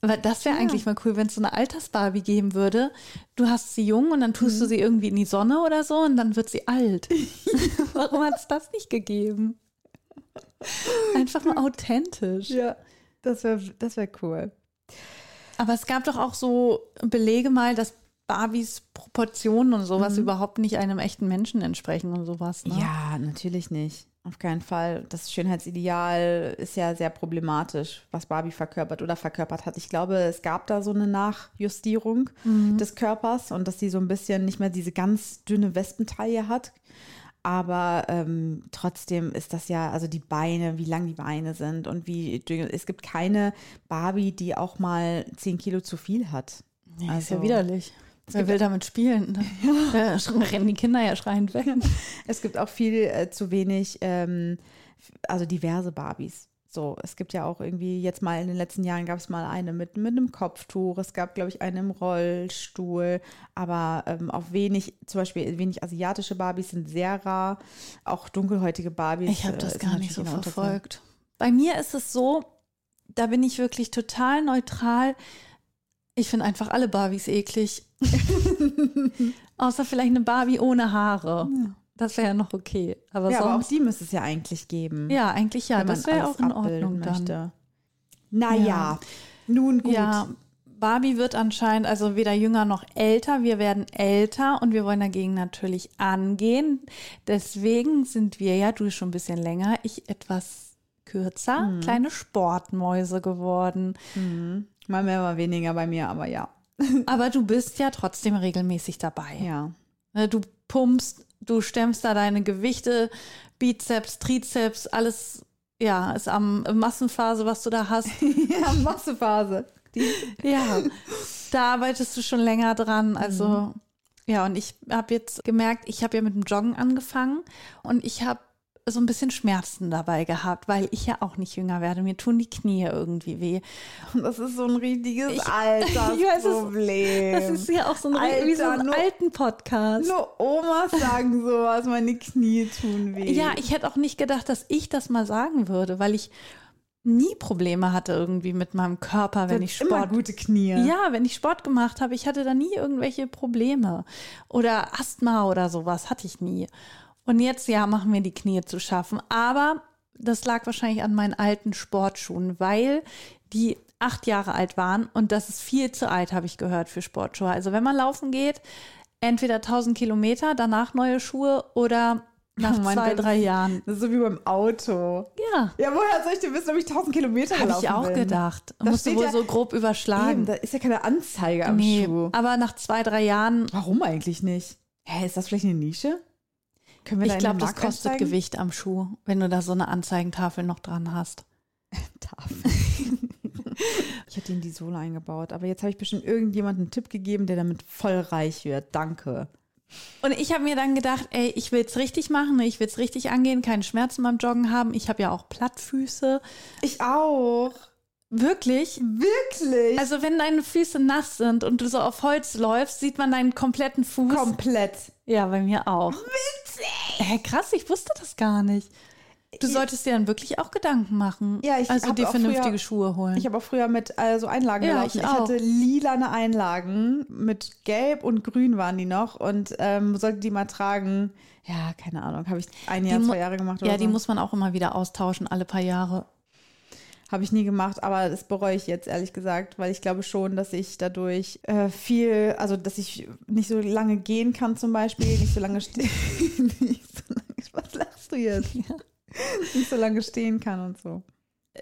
aber das wäre eigentlich mal cool, wenn es so eine Altersbarbie geben würde. Du hast sie jung und dann tust Mhm. du sie irgendwie in die Sonne oder so und dann wird sie alt. Warum hat es das nicht gegeben? Einfach mal authentisch. Ja, das wäre das wär cool. Aber es gab doch auch so Belege mal, dass Barbies Proportionen und sowas Mhm. überhaupt nicht einem echten Menschen entsprechen und sowas. Ne? Ja, natürlich nicht. Auf keinen Fall. Das Schönheitsideal ist ja sehr problematisch, was Barbie verkörpert oder verkörpert hat. Ich glaube, es gab da so eine Nachjustierung des Körpers und dass sie so ein bisschen nicht mehr diese ganz dünne Wespentaille hat. Aber ähm, trotzdem ist das ja, also die Beine, wie lang die Beine sind und wie, es gibt keine Barbie, die auch mal 10 Kilo zu viel hat. Nee, also, ist ja widerlich. Wer will damit spielen? Ja. Da rennen die Kinder ja schreiend weg. Es gibt auch viel äh, zu wenig, ähm, also diverse Barbies. So, es gibt ja auch irgendwie jetzt mal in den letzten Jahren gab es mal eine mit, mit einem Kopftuch, es gab, glaube ich, eine im Rollstuhl, aber ähm, auch wenig, zum Beispiel wenig asiatische Barbies sind sehr rar, auch dunkelhäutige Barbies. Ich habe das äh, gar nicht so verfolgt. Bei mir ist es so, da bin ich wirklich total neutral. Ich finde einfach alle Barbies eklig. Außer vielleicht eine Barbie ohne Haare. Ja. Das wäre ja noch okay. Aber, ja, sonst, aber auch die müsste es ja eigentlich geben. Ja, eigentlich ja. Das wäre auch in Ordnung möchte. dann. Naja, ja. nun gut. Ja, Barbie wird anscheinend also weder jünger noch älter. Wir werden älter und wir wollen dagegen natürlich angehen. Deswegen sind wir ja, du schon ein bisschen länger, ich etwas kürzer, mhm. kleine Sportmäuse geworden. Mhm. Mal mehr, mal weniger bei mir, aber ja. aber du bist ja trotzdem regelmäßig dabei. Ja. Ne, du pumpst du stemmst da deine Gewichte, Bizeps, Trizeps, alles, ja, ist am Massenphase, was du da hast. ja, Massenphase. ja, da arbeitest du schon länger dran. Also, mhm. ja, und ich habe jetzt gemerkt, ich habe ja mit dem Joggen angefangen und ich habe so ein bisschen Schmerzen dabei gehabt, weil ich ja auch nicht jünger werde. Mir tun die Knie irgendwie weh. Und das ist so ein richtiges ich, Altersproblem. das ist ja auch so ein, Alter, wie so ein nur, alten Podcast. Nur Omas sagen sowas, meine Knie tun weh. Ja, ich hätte auch nicht gedacht, dass ich das mal sagen würde, weil ich nie Probleme hatte irgendwie mit meinem Körper, wenn ich Sport. Immer gute Knie. Ja, wenn ich Sport gemacht habe, ich hatte da nie irgendwelche Probleme oder Asthma oder sowas hatte ich nie. Und jetzt, ja, machen mir die Knie zu schaffen. Aber das lag wahrscheinlich an meinen alten Sportschuhen, weil die acht Jahre alt waren und das ist viel zu alt, habe ich gehört, für Sportschuhe. Also wenn man laufen geht, entweder 1000 Kilometer, danach neue Schuhe oder nach oh zwei, drei Jahren. Das ist so wie beim Auto. Ja. Ja, woher soll ich denn wissen, ob ich 1000 Kilometer Habe ich auch bin? gedacht. Da Musst du wohl ja, so grob überschlagen. Eben, da ist ja keine Anzeige am nee, Schuh. Aber nach zwei, drei Jahren. Warum eigentlich nicht? Hä, ist das vielleicht eine Nische? Können wir ich glaube, das kostet einsteigen? Gewicht am Schuh, wenn du da so eine Anzeigentafel noch dran hast. Tafel. ich hätte in die Sohle eingebaut, aber jetzt habe ich bestimmt irgendjemanden einen Tipp gegeben, der damit voll reich wird. Danke. Und ich habe mir dann gedacht, ey, ich will es richtig machen, ich will es richtig angehen, keine Schmerzen beim Joggen haben. Ich habe ja auch Plattfüße. Ich auch. Wirklich? Wirklich? Also wenn deine Füße nass sind und du so auf Holz läufst, sieht man deinen kompletten Fuß. Komplett. Ja, bei mir auch. Witzig. Hä, krass, ich wusste das gar nicht. Du solltest dir dann wirklich auch Gedanken machen. Ja, ich also dir vernünftige früher, Schuhe holen. Ich habe auch früher mit äh, so Einlagen ja, gelaufen. Ich, ich hatte lilane Einlagen mit Gelb und Grün waren die noch und ähm, sollte die mal tragen. Ja, keine Ahnung, habe ich ein Jahr, zwei Jahre gemacht. ja, so. die muss man auch immer wieder austauschen, alle paar Jahre. Habe ich nie gemacht, aber das bereue ich jetzt ehrlich gesagt, weil ich glaube schon, dass ich dadurch äh, viel, also dass ich nicht so lange gehen kann zum Beispiel, nicht so lange stehen. so was lachst du jetzt? Ja. Nicht so lange stehen kann und so.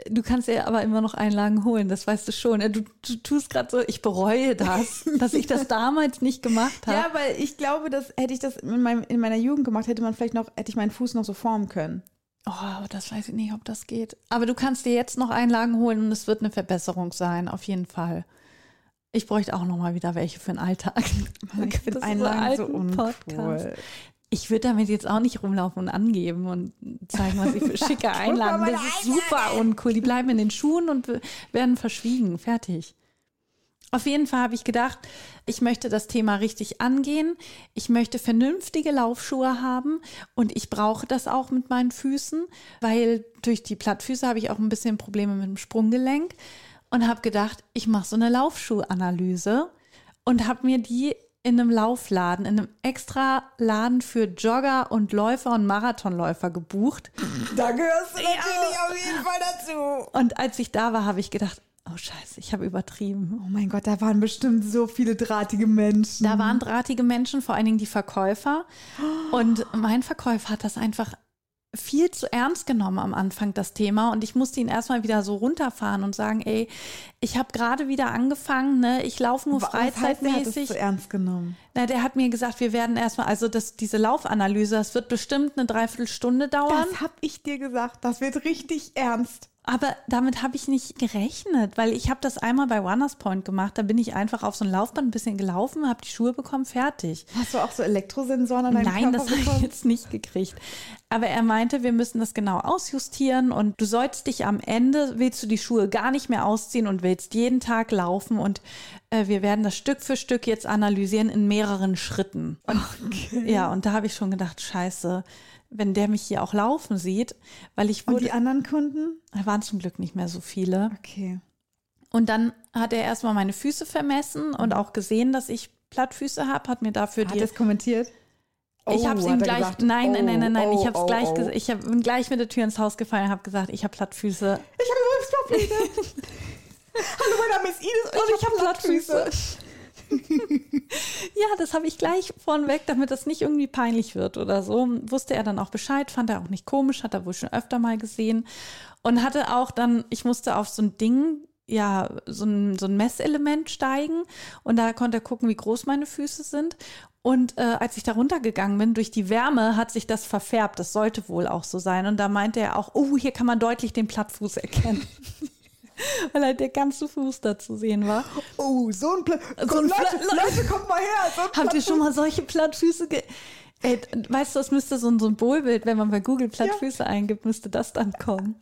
Du kannst ja aber immer noch Einlagen holen, das weißt du schon. Du, du tust gerade so, ich bereue das, dass ich das damals nicht gemacht habe. Ja, weil ich glaube, dass hätte ich das in, meinem, in meiner Jugend gemacht, hätte man vielleicht noch, hätte ich meinen Fuß noch so formen können. Oh, aber das weiß ich nicht, ob das geht. Aber du kannst dir jetzt noch Einlagen holen und es wird eine Verbesserung sein, auf jeden Fall. Ich bräuchte auch noch mal wieder welche für den Alltag. Ich finde Einlagen so uncool. Ich würde damit jetzt auch nicht rumlaufen und angeben und zeigen, was ich für schicke Einlagen. Das ist super uncool. Die bleiben in den Schuhen und werden verschwiegen. Fertig. Auf jeden Fall habe ich gedacht, ich möchte das Thema richtig angehen. Ich möchte vernünftige Laufschuhe haben und ich brauche das auch mit meinen Füßen, weil durch die Plattfüße habe ich auch ein bisschen Probleme mit dem Sprunggelenk und habe gedacht, ich mache so eine Laufschuhanalyse und habe mir die in einem Laufladen, in einem extra Laden für Jogger und Läufer und Marathonläufer gebucht. Da gehörst du natürlich ja. auf jeden Fall dazu. Und als ich da war, habe ich gedacht, Oh scheiße, ich habe übertrieben. Oh mein Gott, da waren bestimmt so viele drahtige Menschen. Da waren drahtige Menschen, vor allen Dingen die Verkäufer. Und mein Verkäufer hat das einfach viel zu ernst genommen am Anfang das Thema und ich musste ihn erstmal wieder so runterfahren und sagen, ey, ich habe gerade wieder angefangen, ne? Ich laufe nur Was heißt, er hat es freizeitmäßig. zu ernst genommen. Na, der hat mir gesagt, wir werden erstmal, also das, diese Laufanalyse, das wird bestimmt eine Dreiviertelstunde dauern. Das habe ich dir gesagt. Das wird richtig ernst. Aber damit habe ich nicht gerechnet, weil ich habe das einmal bei Runners Point gemacht. Da bin ich einfach auf so ein Laufband ein bisschen gelaufen, habe die Schuhe bekommen, fertig. Hast du auch so Elektrosensoren an deinem Nein, Körper das habe ich jetzt nicht gekriegt. Aber er meinte, wir müssen das genau ausjustieren und du sollst dich am Ende, willst du die Schuhe gar nicht mehr ausziehen und willst jeden Tag laufen und äh, wir werden das Stück für Stück jetzt analysieren in mehreren Schritten. Und, Ja, und da habe ich schon gedacht, scheiße, wenn der mich hier auch laufen sieht, weil ich Und wurde, die anderen Kunden? da waren zum Glück nicht mehr so viele. Okay. Und dann hat er erstmal meine Füße vermessen und auch gesehen, dass ich Plattfüße habe, hat mir dafür Hat die er es kommentiert? Ich Oh, habe es ihm hat er gleich, gesagt, nein, nein, nein, nein, nein, oh, ich habe es oh, gleich oh. gesagt, ich hab, bin gleich mit der Tür ins Haus gefallen und habe gesagt, ich habe Plattfüße. Ich habe übrigens Plattfüße. Hallo, mein Name ist Ines und, ich habe Plattfüße. Ja, das habe ich gleich vornweg, damit das nicht irgendwie peinlich wird oder so. Wusste er dann auch Bescheid, fand er auch nicht komisch, hat er wohl schon öfter mal gesehen. Und hatte auch dann, ich musste auf so ein Ding, ja, so ein, so ein Messelement steigen und da konnte er gucken, wie groß meine Füße sind. Und äh, als ich da runtergegangen bin, durch die Wärme hat sich das verfärbt. Das sollte wohl auch so sein. Und da meinte er auch, oh, hier kann man deutlich den Plattfuß erkennen. Weil halt der ganze Fuß da zu sehen war. Oh, so ein Platt. So ein Leute, Platt- Leute, kommt mal her. So Habt ihr schon mal solche Plattfüße ge Ey, weißt du, das müsste so ein Symbolbild, wenn man bei Google Plattfüße eingibt, müsste das dann kommen.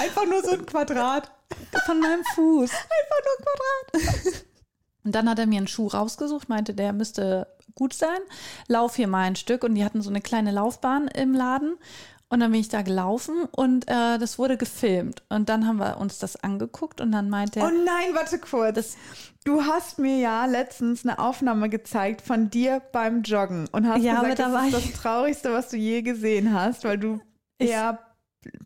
Einfach nur so ein Quadrat. Von meinem Fuß. Einfach nur ein Quadrat. Und dann hat er mir einen Schuh rausgesucht, meinte, der müsste gut sein. Lauf hier mal ein Stück. Und die hatten so eine kleine Laufbahn im Laden. Und dann bin ich da gelaufen und äh, das wurde gefilmt. Und dann haben wir uns das angeguckt und dann meinte er, Oh nein, warte kurz. du hast mir ja letztens eine Aufnahme gezeigt von dir beim Joggen und hast Ja, gesagt, da das ist das Traurigste, was du je gesehen hast, weil du eher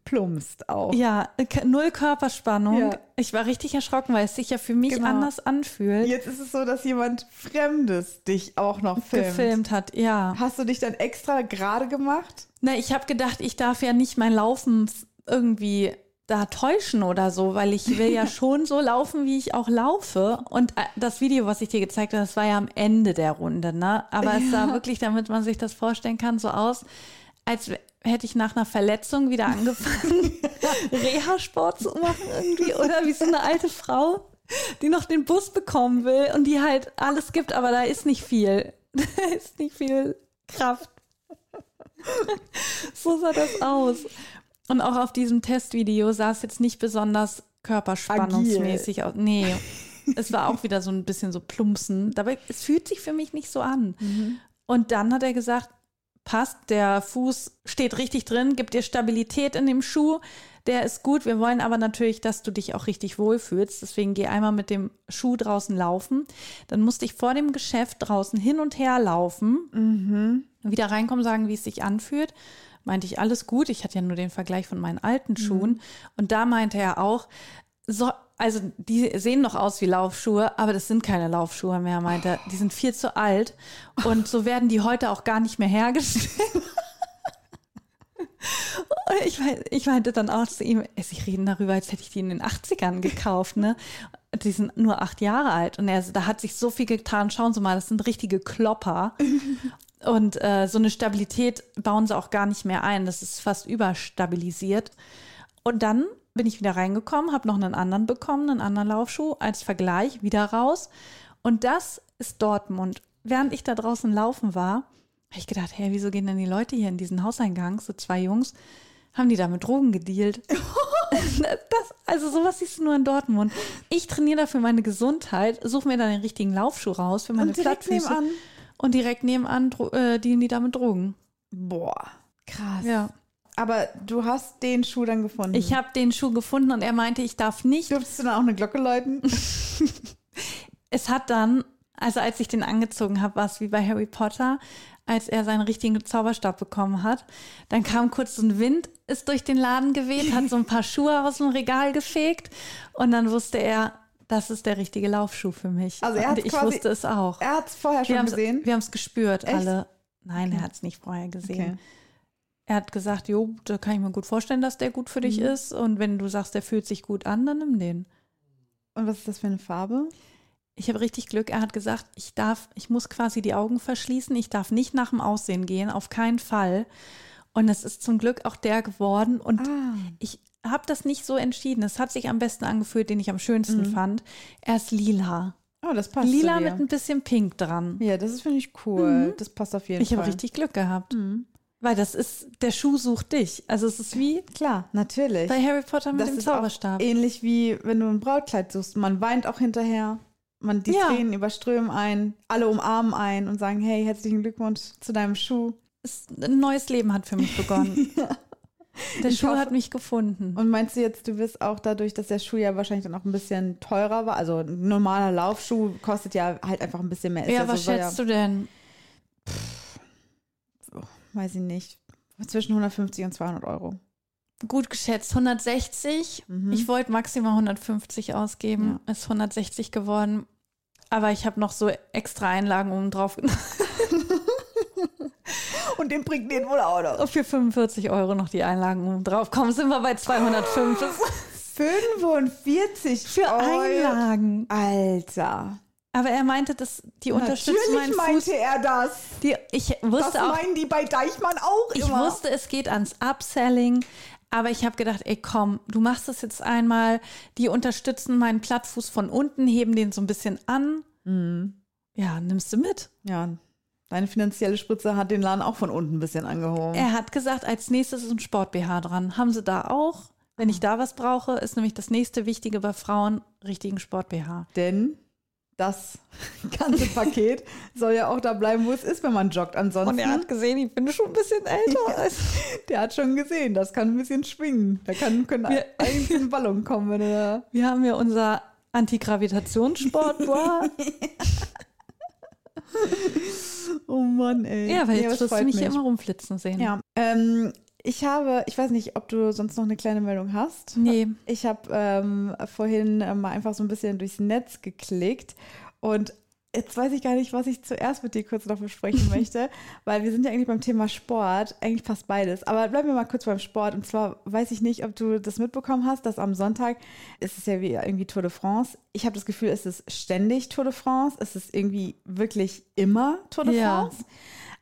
plumpst auch. ja, k- null Körperspannung. Ja. Ich war richtig erschrocken, weil es sich ja für mich Genau. anders anfühlt. Jetzt ist es so, dass jemand Fremdes dich auch noch filmt. Gefilmt hat, ja. Hast du dich dann extra gerade gemacht? Na, ich habe gedacht, ich darf ja nicht mein Laufen irgendwie da täuschen oder so, weil ich will ja schon so laufen, wie ich auch laufe. Und äh, das Video, was ich dir gezeigt habe, das war ja am Ende der Runde, ne? Aber es sah wirklich, damit man sich das vorstellen kann, so aus, als hätte ich nach einer Verletzung wieder angefangen, Reha-Sport zu machen irgendwie. Oder wie so eine alte Frau, die noch den Bus bekommen will und die halt alles gibt, aber da ist nicht viel. Da ist nicht viel Kraft. So sah das aus. Und auch auf diesem Testvideo sah es jetzt nicht besonders körperspannungsmäßig aus. Nee, es war auch wieder so ein bisschen so plumpsen. Dabei, es fühlt sich für mich nicht so an. Und dann hat er gesagt, passt, der Fuß steht richtig drin, gibt dir Stabilität in dem Schuh, der ist gut. Wir wollen aber natürlich, dass du dich auch richtig wohlfühlst. Deswegen geh einmal mit dem Schuh draußen laufen. Dann musste ich vor dem Geschäft draußen hin und her laufen wieder reinkommen, sagen, wie es sich anfühlt. Meinte ich, alles gut. Ich hatte ja nur den Vergleich von meinen alten Schuhen. Und da meinte er auch, so, also die sehen noch aus wie Laufschuhe, aber das sind keine Laufschuhe mehr, meinte er. Die sind viel zu alt. Und so werden die heute auch gar nicht mehr hergestellt. Ich, mein- ich meinte dann auch zu ihm, Sie reden darüber, als hätte ich die in den 80ern gekauft, ne? Die sind nur acht Jahre alt. Und er, da hat sich so viel getan. Schauen Sie mal, das sind richtige Klopper. Und äh, so eine Stabilität bauen sie auch gar nicht mehr ein. Das ist fast überstabilisiert. Und dann bin ich wieder reingekommen, habe noch einen anderen bekommen, einen anderen Laufschuh als Vergleich, wieder raus. Und das ist Dortmund. Während ich da draußen laufen war, habe ich gedacht, hey, wieso gehen denn die Leute hier in diesen Hauseingang, so zwei Jungs, haben die da mit Drogen gedealt? das, also sowas siehst du nur in Dortmund. Ich trainiere dafür meine Gesundheit, suche mir dann den richtigen Laufschuh raus für meine Und direkt Plattfüße. nebenan? Und direkt nebenan äh, dienen die da mit Drogen. Boah, krass. Ja. Aber du hast den Schuh dann gefunden. Ich habe den Schuh gefunden und er meinte, ich darf nicht. Dürftest du dann auch eine Glocke läuten? Es hat dann, also als ich den angezogen habe, war es wie bei Harry Potter, als er seinen richtigen Zauberstab bekommen hat. Dann kam kurz so ein Wind, ist durch den Laden geweht, hat so ein paar Schuhe aus dem Regal gefegt und dann wusste er, das ist der richtige Laufschuh für mich. Also er hat's ich quasi- wusste es auch. Er hat es vorher wir schon haben's- gesehen. Wir haben es gespürt, Echt? alle. Nein, Okay. er hat es nicht vorher gesehen. Okay. Er hat gesagt, jo, da kann ich mir gut vorstellen, dass der gut für dich Mhm. ist. Und wenn du sagst, der fühlt sich gut an, dann nimm den. Und was ist das für eine Farbe? Ich habe richtig Glück. Er hat gesagt, ich darf, ich muss quasi die Augen verschließen. Ich darf nicht nach dem Aussehen gehen, auf keinen Fall. Und es ist zum Glück auch der geworden. Und Ah. ich habe das nicht so entschieden. Es hat sich am besten angefühlt, den ich am schönsten Mhm. fand. Er ist lila. Oh, das passt lila mit ein bisschen Pink dran. Ja, das ist, finde ich cool. Das passt auf jeden Ich Fall. habe richtig Glück gehabt. Mhm. Weil das ist, der Schuh sucht dich. Also es ist wie Klar, natürlich. bei Harry Potter mit das dem Zauberstab. ähnlich wie wenn du ein Brautkleid suchst. Man weint auch hinterher. Man die Ja. Tränen überströmen ein, alle umarmen ein und sagen, hey, herzlichen Glückwunsch zu deinem Schuh. Es- Ein neues Leben hat für mich begonnen. Der Ich Schuh hoffe- hat mich gefunden. Und meinst du jetzt, du wirst auch dadurch, dass der Schuh ja wahrscheinlich dann auch ein bisschen teurer war, also ein normaler Laufschuh kostet ja halt einfach ein bisschen mehr. Ja, so, was soll schätzt du denn? Ja, weiß ich nicht. Zwischen 150 und 200 Euro. Gut geschätzt, 160. Mhm. Ich wollte maximal 150 ausgeben. Ist 160 geworden. Aber ich habe noch so extra Einlagen oben drauf. Und den bringt den wohl auch noch. Für 45 Euro noch die Einlagen oben drauf. Kommen sind wir bei 205. Das ist 45 für. Einlagen. Alter. Aber er meinte, dass die unterstützen meinen Natürlich Fuß. meinte er das. Die, ich Das wusste auch, meinen die bei Deichmann auch ich immer. wusste, es geht ans Upselling. Aber ich habe gedacht, ey komm, du machst das jetzt einmal. Die unterstützen meinen Plattfuß von unten, heben den so ein bisschen an. Mhm. Ja, nimmst du mit. Ja, deine finanzielle Spritze hat den Laden auch von unten ein bisschen angehoben. Er hat gesagt, als nächstes ist ein Sport-BH dran. Haben sie da auch? Wenn ich da was brauche, ist nämlich das nächste Wichtige bei Frauen richtigen Sport-BH. Denn das ganze Paket soll ja auch da bleiben, wo es ist, wenn man joggt. Ansonsten, gesehen, ich bin schon ein bisschen älter. der hat schon gesehen, das kann ein bisschen schwingen. Da kann, können Wir- eigentlich ein Ballon kommen, wenn da. Wir haben ja unser Antigravitationssport-BH. Oh Mann, ey. ja, weil jetzt das wirst du mich immer rumflitzen sehen. Ja, ähm, ich habe, ich weiß nicht, ob du sonst noch eine kleine Meldung hast. Nee. Ich habe ähm, vorhin äh, mal einfach so ein bisschen durchs Netz geklickt und jetzt weiß ich gar nicht, was ich zuerst mit dir kurz noch besprechen möchte, weil wir sind ja eigentlich beim Thema Sport, eigentlich fast beides. Aber bleiben wir mal kurz beim Sport. Und zwar weiß ich nicht, ob du das mitbekommen hast, dass am Sonntag ist es ja wie irgendwie Tour de France. Ich habe das Gefühl, es ist ständig Tour de France. Es ist irgendwie wirklich immer Tour de Ja. France.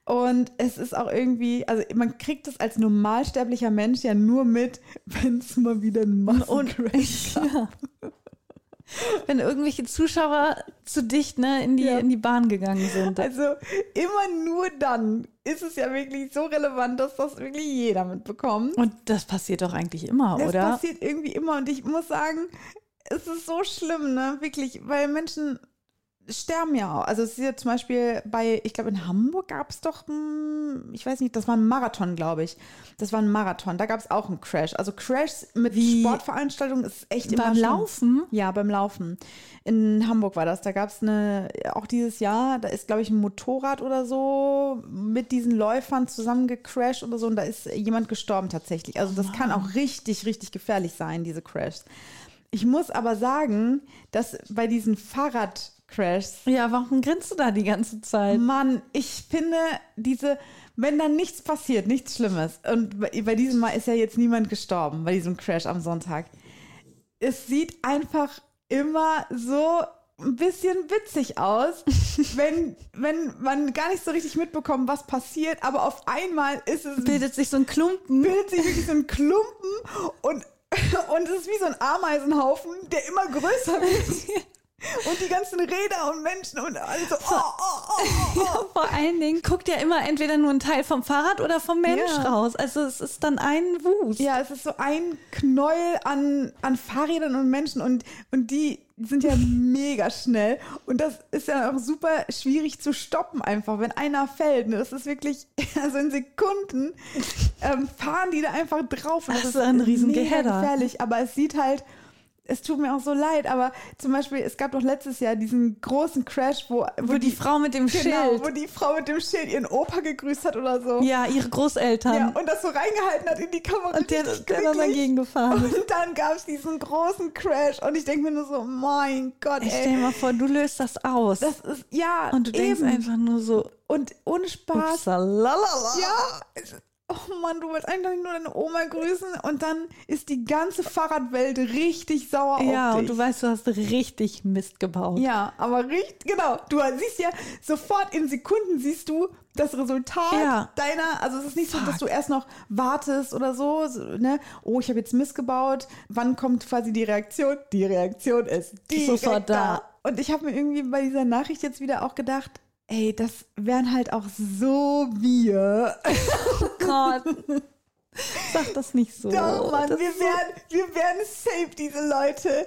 Und es ist auch irgendwie, also man kriegt es als normalsterblicher Mensch ja nur mit, wenn es mal wieder ein Massencrash gab. Ja. Wenn irgendwelche Zuschauer zu dicht ne, in, die, Ja. in die Bahn gegangen sind. Also immer nur dann ist es ja wirklich so relevant, dass das wirklich jeder mitbekommt. Und das passiert doch eigentlich immer, Das oder? passiert irgendwie immer und ich muss sagen, es ist so schlimm, ne? Wirklich, weil Menschen sterben ja auch. Also es ist ja zum Beispiel bei, ich glaube in Hamburg gab es doch, ich weiß nicht, das war ein Marathon, glaube ich. Das war ein Marathon, da gab es auch einen Crash. Also Crashs mit Wie? Sportveranstaltungen ist echt immer Beim schlimm. Laufen? Ja, beim Laufen. In Hamburg war das. Da gab es eine, auch dieses Jahr, da ist, glaube ich, ein Motorrad oder so mit diesen Läufern zusammengecrashed oder so und da ist jemand gestorben tatsächlich. Also das kann auch richtig, richtig gefährlich sein, diese Crashs. Ich muss aber sagen, dass bei diesen Fahrradcrashs, Ja, warum grinst du da die ganze Zeit? Mann, ich finde diese, wenn da nichts passiert, nichts Schlimmes, und bei, bei diesem Mal ist ja jetzt niemand gestorben, bei diesem Crash am Sonntag. Es sieht einfach immer so ein bisschen witzig aus, wenn, wenn man gar nicht so richtig mitbekommt, was passiert, aber auf einmal ist es Bildet sich so ein Klumpen. bildet sich wirklich so ein Klumpen und, und es ist wie so ein Ameisenhaufen, der immer größer wird. Und die ganzen Räder und Menschen und alles so, oh, oh, oh, oh, oh. Vor allen Dingen guckt ja immer entweder nur ein Teil vom Fahrrad oder vom Mensch Ja. raus. Also es ist dann ein Wust. Ja, es ist so ein Knäuel an, an Fahrrädern und Menschen und, und die sind ja mega schnell und das ist ja auch super schwierig zu stoppen einfach, wenn einer fällt. Ne? Das ist wirklich, also in Sekunden ähm, fahren die da einfach drauf. Und Das das ist ein riesen gefährlich, aber es sieht halt, es tut mir auch so leid, aber zum Beispiel, es gab doch letztes Jahr diesen großen Crash, wo, Wo die Frau mit dem genau, wo Schild. die Frau mit dem Schild ihren Opa gegrüßt hat oder so. Ja, ihre Großeltern. Ja, und das so reingehalten hat in die Kamera. und der, der dann dagegen gefahren. Und dann gab es diesen großen Crash und ich denke mir nur so, mein Gott, Ich stell ey. dir mal vor, du löst das aus. Das ist, ja, und du denkst eben. einfach nur so, Und ohne Spaß. upsalalala. Ja. Oh Mann, du willst eigentlich nur deine Oma grüßen und dann ist die ganze Fahrradwelt richtig sauer Ja, auf dich. und du weißt, du hast richtig Mist gebaut. ja, aber richtig, genau. Du siehst ja sofort in Sekunden siehst du das Resultat Ja. deiner, also es ist nicht so, dass du erst noch wartest oder so, so ne? Oh, ich habe jetzt Mist gebaut. Wann kommt quasi die Reaktion? Die Reaktion ist direkt Sofort da. Und ich habe mir irgendwie bei dieser Nachricht jetzt wieder auch gedacht, ey, das wären halt auch so wir. Gott. Sag das nicht so. Doch, Mann, Das wir wären, wir wären safe diese Leute,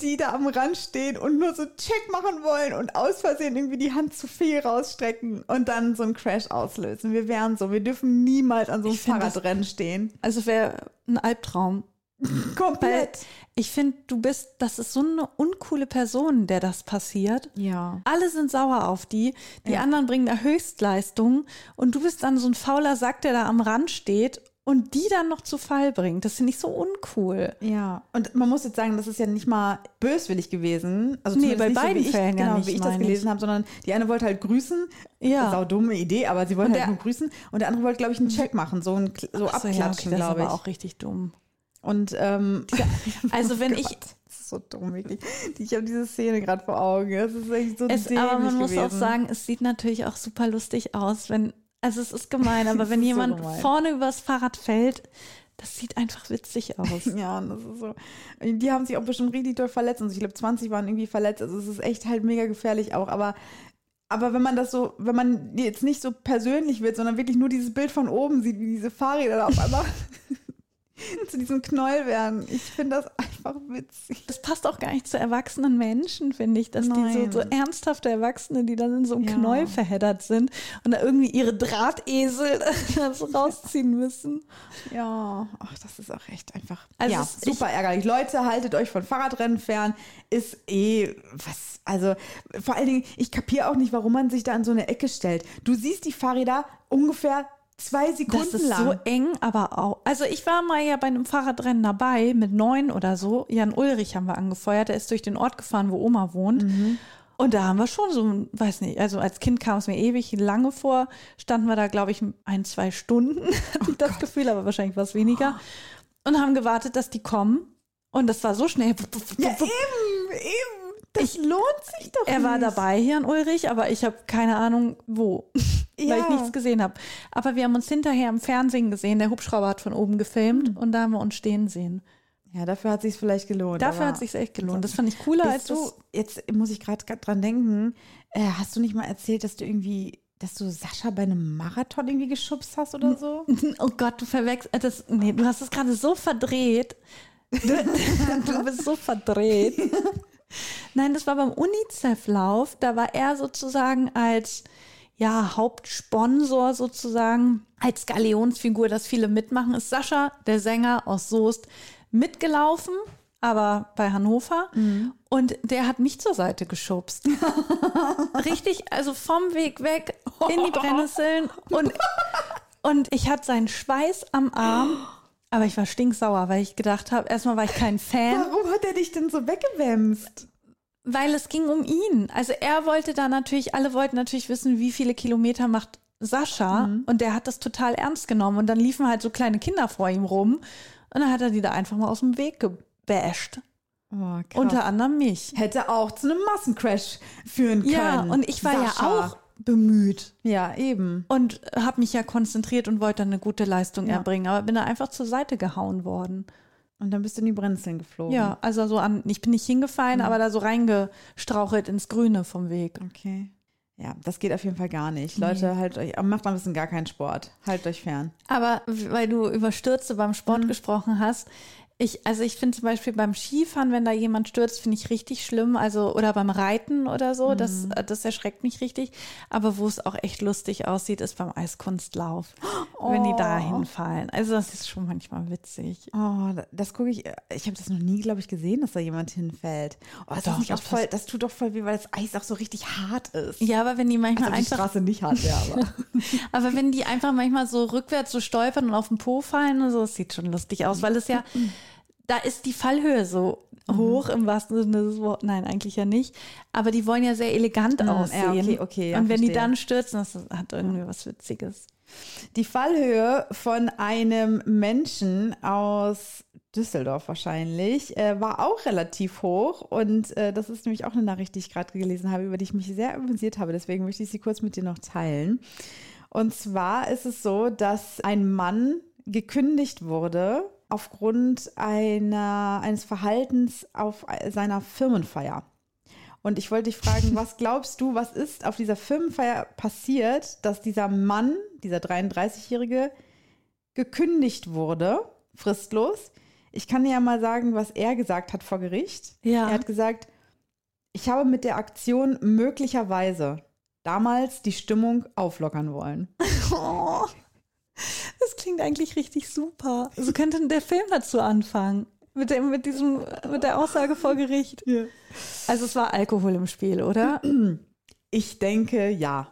die da am Rand stehen und nur so Check machen wollen und aus Versehen irgendwie die Hand zu viel rausstrecken und dann so einen Crash auslösen. Wir wären so. Wir dürfen niemals an so einem Fahrradrennen stehen. Also wäre ein Albtraum. Weil Komplett. ich finde, du bist, das ist so eine uncoole Person, der das passiert. Ja. Alle sind sauer auf die, die Ja. anderen bringen da Höchstleistungen und du bist dann so ein fauler Sack, der da am Rand steht und die dann noch zu Fall bringt. Das finde ich so uncool. Ja, und man muss jetzt sagen, das ist ja nicht mal böswillig gewesen. Also Nee, bei nicht beiden so, wie ich, Fällen ja genau, nicht, wie ich das gelesen ich. habe, sondern die eine wollte halt grüßen. Ja. Sau dumme Idee, aber sie wollte Und halt der- nur grüßen. Und der andere wollte, glaube ich, einen Check machen, so, ein, so so, ja, okay, abklatschen, das ist glaube ich. aber auch richtig dumm. Und ähm, Also wenn Oh ich, das ist so dumm, wirklich. Ich habe diese Szene gerade vor Augen. Das ist echt so es, aber man muss gewesen. auch sagen, es sieht natürlich auch super lustig aus, wenn, also es ist gemein, aber Es wenn so jemand gemein. vorne übers Fahrrad fällt, das sieht einfach witzig aus. Ja, und das ist so. Die haben sich auch bestimmt richtig doll verletzt. Und ich glaube, 20 waren irgendwie verletzt. Also es ist echt halt mega gefährlich auch. Aber, aber wenn man das so, wenn man jetzt nicht so persönlich wird, sondern wirklich nur dieses Bild von oben sieht, wie diese Fahrräder da auf einmal zu diesem Knoll werden, ich finde das einfach witzig. Das passt auch gar nicht zu erwachsenen Menschen, finde ich, dass die Nein. so, so ernsthafte Erwachsene, die dann in so einem Ja. Knäuel verheddert sind und da irgendwie ihre Drahtesel so rausziehen müssen. Ja, ach, das ist auch echt einfach. Also ja, super ärgerlich. Leute, haltet euch von Fahrradrennen fern. Ist eh was. Also vor allen Dingen, ich kapiere auch nicht, warum man sich da an so eine Ecke stellt. Du siehst die Fahrräder ungefähr zwei Sekunden Das ist lang. so eng, aber auch. Also ich war mal ja bei einem Fahrradrennen dabei mit neun oder so. Jan Ulrich haben wir angefeuert. Der ist durch den Ort gefahren, wo Oma wohnt. Mhm. Und da haben wir schon so, weiß nicht, also als Kind kam es mir ewig lange vor, standen wir da, glaube ich, ein, zwei Stunden, ich das Gefühl, aber wahrscheinlich war es weniger. Und haben gewartet, dass die kommen. Und das war so schnell. ja, eben, eben. Das lohnt sich doch Er war nicht. dabei, Jan Ulrich, aber ich habe keine Ahnung, wo. Weil Ja. ich nichts gesehen habe. Aber wir haben uns hinterher im Fernsehen gesehen. Der Hubschrauber hat von oben gefilmt Hm. und da haben wir uns stehen sehen. Ja, dafür hat sich vielleicht gelohnt. Dafür hat sich echt gelohnt. Das fand ich cooler als du, das. jetzt muss ich gerade dran denken, äh, hast du nicht mal erzählt, dass du irgendwie, dass du Sascha bei einem Marathon irgendwie geschubst hast oder so? Oh Gott, du verwechselst das. Nee, du hast es gerade so verdreht. Du, du bist so verdreht. Nein, das war beim UNICEF-Lauf. Da war er sozusagen als ja, Hauptsponsor sozusagen, als Galionsfigur, dass viele mitmachen, ist Sascha, der Sänger aus Soest, mitgelaufen, aber bei Hannover. Und der hat mich zur Seite geschubst. Richtig, also vom Weg weg in die Brennnesseln. Und, und ich hatte seinen Schweiß am Arm. Aber ich war stinksauer, weil ich gedacht habe, erstmal war ich kein Fan. Warum hat er dich denn so weggewämst? Weil es ging um ihn. Also er wollte da natürlich, alle wollten natürlich wissen, wie viele Kilometer macht Sascha. Und der hat das total ernst genommen. Und dann liefen halt so kleine Kinder vor ihm rum. Und dann hat er die da einfach mal aus dem Weg gebasht. Oh. Unter anderem mich. Hätte auch zu einem Massencrash führen können. Ja, und ich war ja Sascha. auch bemüht. Ja, eben. Und habe mich ja konzentriert und wollte dann eine gute Leistung Ja. erbringen. Aber bin da einfach zur Seite gehauen worden. Und dann bist du in die Brennnesseln geflogen. Ja, also so an, ich bin nicht hingefallen, Mhm. aber da so reingestrauchelt ins Grüne vom Weg. Okay. Ja, das geht auf jeden Fall gar nicht. Leute, halt euch, macht am besten gar keinen Sport. Haltet euch fern. Aber weil du über Stürze beim Sport Mhm. gesprochen hast, ich, also ich finde zum Beispiel beim Skifahren, wenn da jemand stürzt, finde ich richtig schlimm. Also, oder beim Reiten oder so, das, Mhm. das erschreckt mich richtig. Aber wo es auch echt lustig aussieht, ist beim Eiskunstlauf. Wenn die da Oh. hinfallen. Also, das ist schon manchmal witzig. Oh, da- das gucke ich. Ich habe das noch nie, glaube ich, gesehen, dass da jemand hinfällt. Oh, das Doch, das voll, das tut doch voll weh, weil das Eis auch so richtig hart ist. Ja, aber wenn die manchmal Also die einfach Straße nicht hart, ja, aber. Aber wenn die einfach manchmal so rückwärts so stolpern und auf den Po fallen und so, das sieht schon lustig aus, weil es ja, da ist die Fallhöhe so Mhm. hoch im wahrsten Sinne des Wortes. Nein, eigentlich ja nicht. Aber die wollen ja sehr elegant ja, aussehen. okay, okay, ja, und wenn die verstehe. dann stürzen, das hat irgendwie was Witziges. Die Fallhöhe von einem Menschen aus Düsseldorf wahrscheinlich äh, war auch relativ hoch. Und äh, das ist nämlich auch eine Nachricht, die ich gerade gelesen habe, über die ich mich sehr amüsiert habe. Deswegen möchte ich sie kurz mit dir noch teilen. Und zwar ist es so, dass ein Mann gekündigt wurde aufgrund einer, eines Verhaltens auf seiner Firmenfeier. Und ich wollte dich fragen, was glaubst du, was ist auf dieser Firmenfeier passiert, dass dieser Mann, dieser 33-Jährige, gekündigt wurde, fristlos? Ich kann dir ja mal sagen, was er gesagt hat vor Gericht. Ja. Er hat gesagt, ich habe mit der Aktion möglicherweise damals die Stimmung auflockern wollen. Oh, das klingt eigentlich richtig super. So könnte der Film dazu anfangen. Mit, dem, mit, diesem, mit der Aussage vor Gericht. Ja. Also es war Alkohol im Spiel, oder? Ich denke, ja.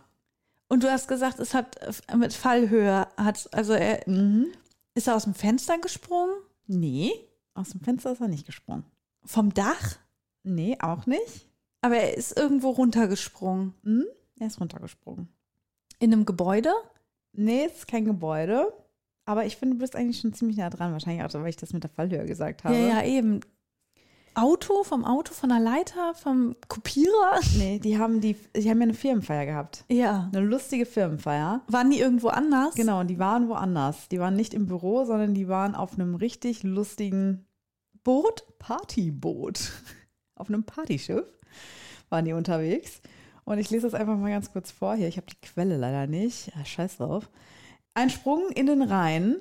Und du hast gesagt, es hat mit Fallhöhe, hat, also er Mhm. ist er aus dem Fenster gesprungen? Nee, aus dem Fenster ist er nicht gesprungen. Vom Dach? Nee, auch nicht. Aber er ist irgendwo runtergesprungen. Hm? Er ist runtergesprungen. In einem Gebäude? Nee, es ist kein Gebäude. Aber ich finde, du bist eigentlich schon ziemlich nah dran. Wahrscheinlich auch, weil ich das mit der Fallhöhe gesagt habe. Ja, ja, eben. Auto, vom Auto, von der Leiter, vom Kopierer? Nee, die haben, die, die haben ja eine Firmenfeier gehabt. Ja. Eine lustige Firmenfeier. Waren die irgendwo anders? Genau, und die waren woanders. Die waren nicht im Büro, sondern die waren auf einem richtig lustigen Boot, Partyboot. auf einem Partyschiff waren die unterwegs. Und ich lese das einfach mal ganz kurz vor hier. Ich habe die Quelle leider nicht. Ja, scheiß drauf. Ein Sprung in den Rhein.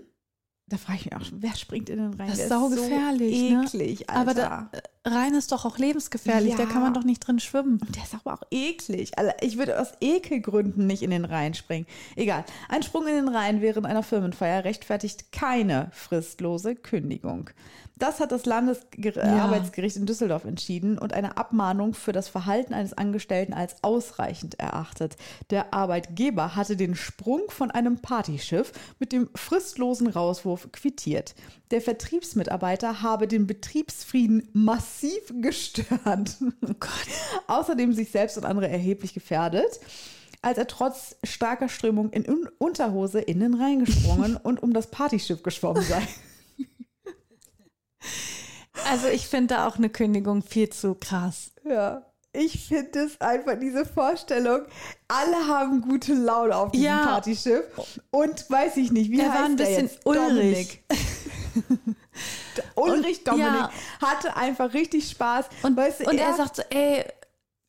Da frage ich mich auch schon, wer springt in den Rhein? Das ist saugefährlich, so ne? eklig, Alter. Aber da, Rhein ist doch auch lebensgefährlich, da Ja. kann man doch nicht drin schwimmen. Und der ist aber auch eklig. Also ich würde aus Ekelgründen nicht in den Rhein springen. Egal. Ein Sprung in den Rhein während einer Firmenfeier rechtfertigt keine fristlose Kündigung. Das hat das Landesarbeitsgericht in Düsseldorf entschieden und eine Abmahnung für das Verhalten eines Angestellten als ausreichend erachtet. Der Arbeitgeber hatte den Sprung von einem Partyschiff mit dem fristlosen Rauswurf quittiert. Der Vertriebsmitarbeiter habe den Betriebsfrieden massiv gestört. Außerdem sich selbst und andere erheblich gefährdet, als er trotz starker Strömung in Un Unterhose in den Rhein gesprungen und um das Partyschiff geschwommen sei. Also ich finde da auch eine Kündigung viel zu krass. Ja. Ich finde es einfach diese Vorstellung, alle haben gute Laune auf diesem Ja. Partyschiff und weiß ich nicht, wie Der heißt war ein der bisschen jetzt? Ulrich. Ulrich Und- Dominik ja. hatte einfach richtig Spaß. Und, weißt du, und er, sagt so, ey,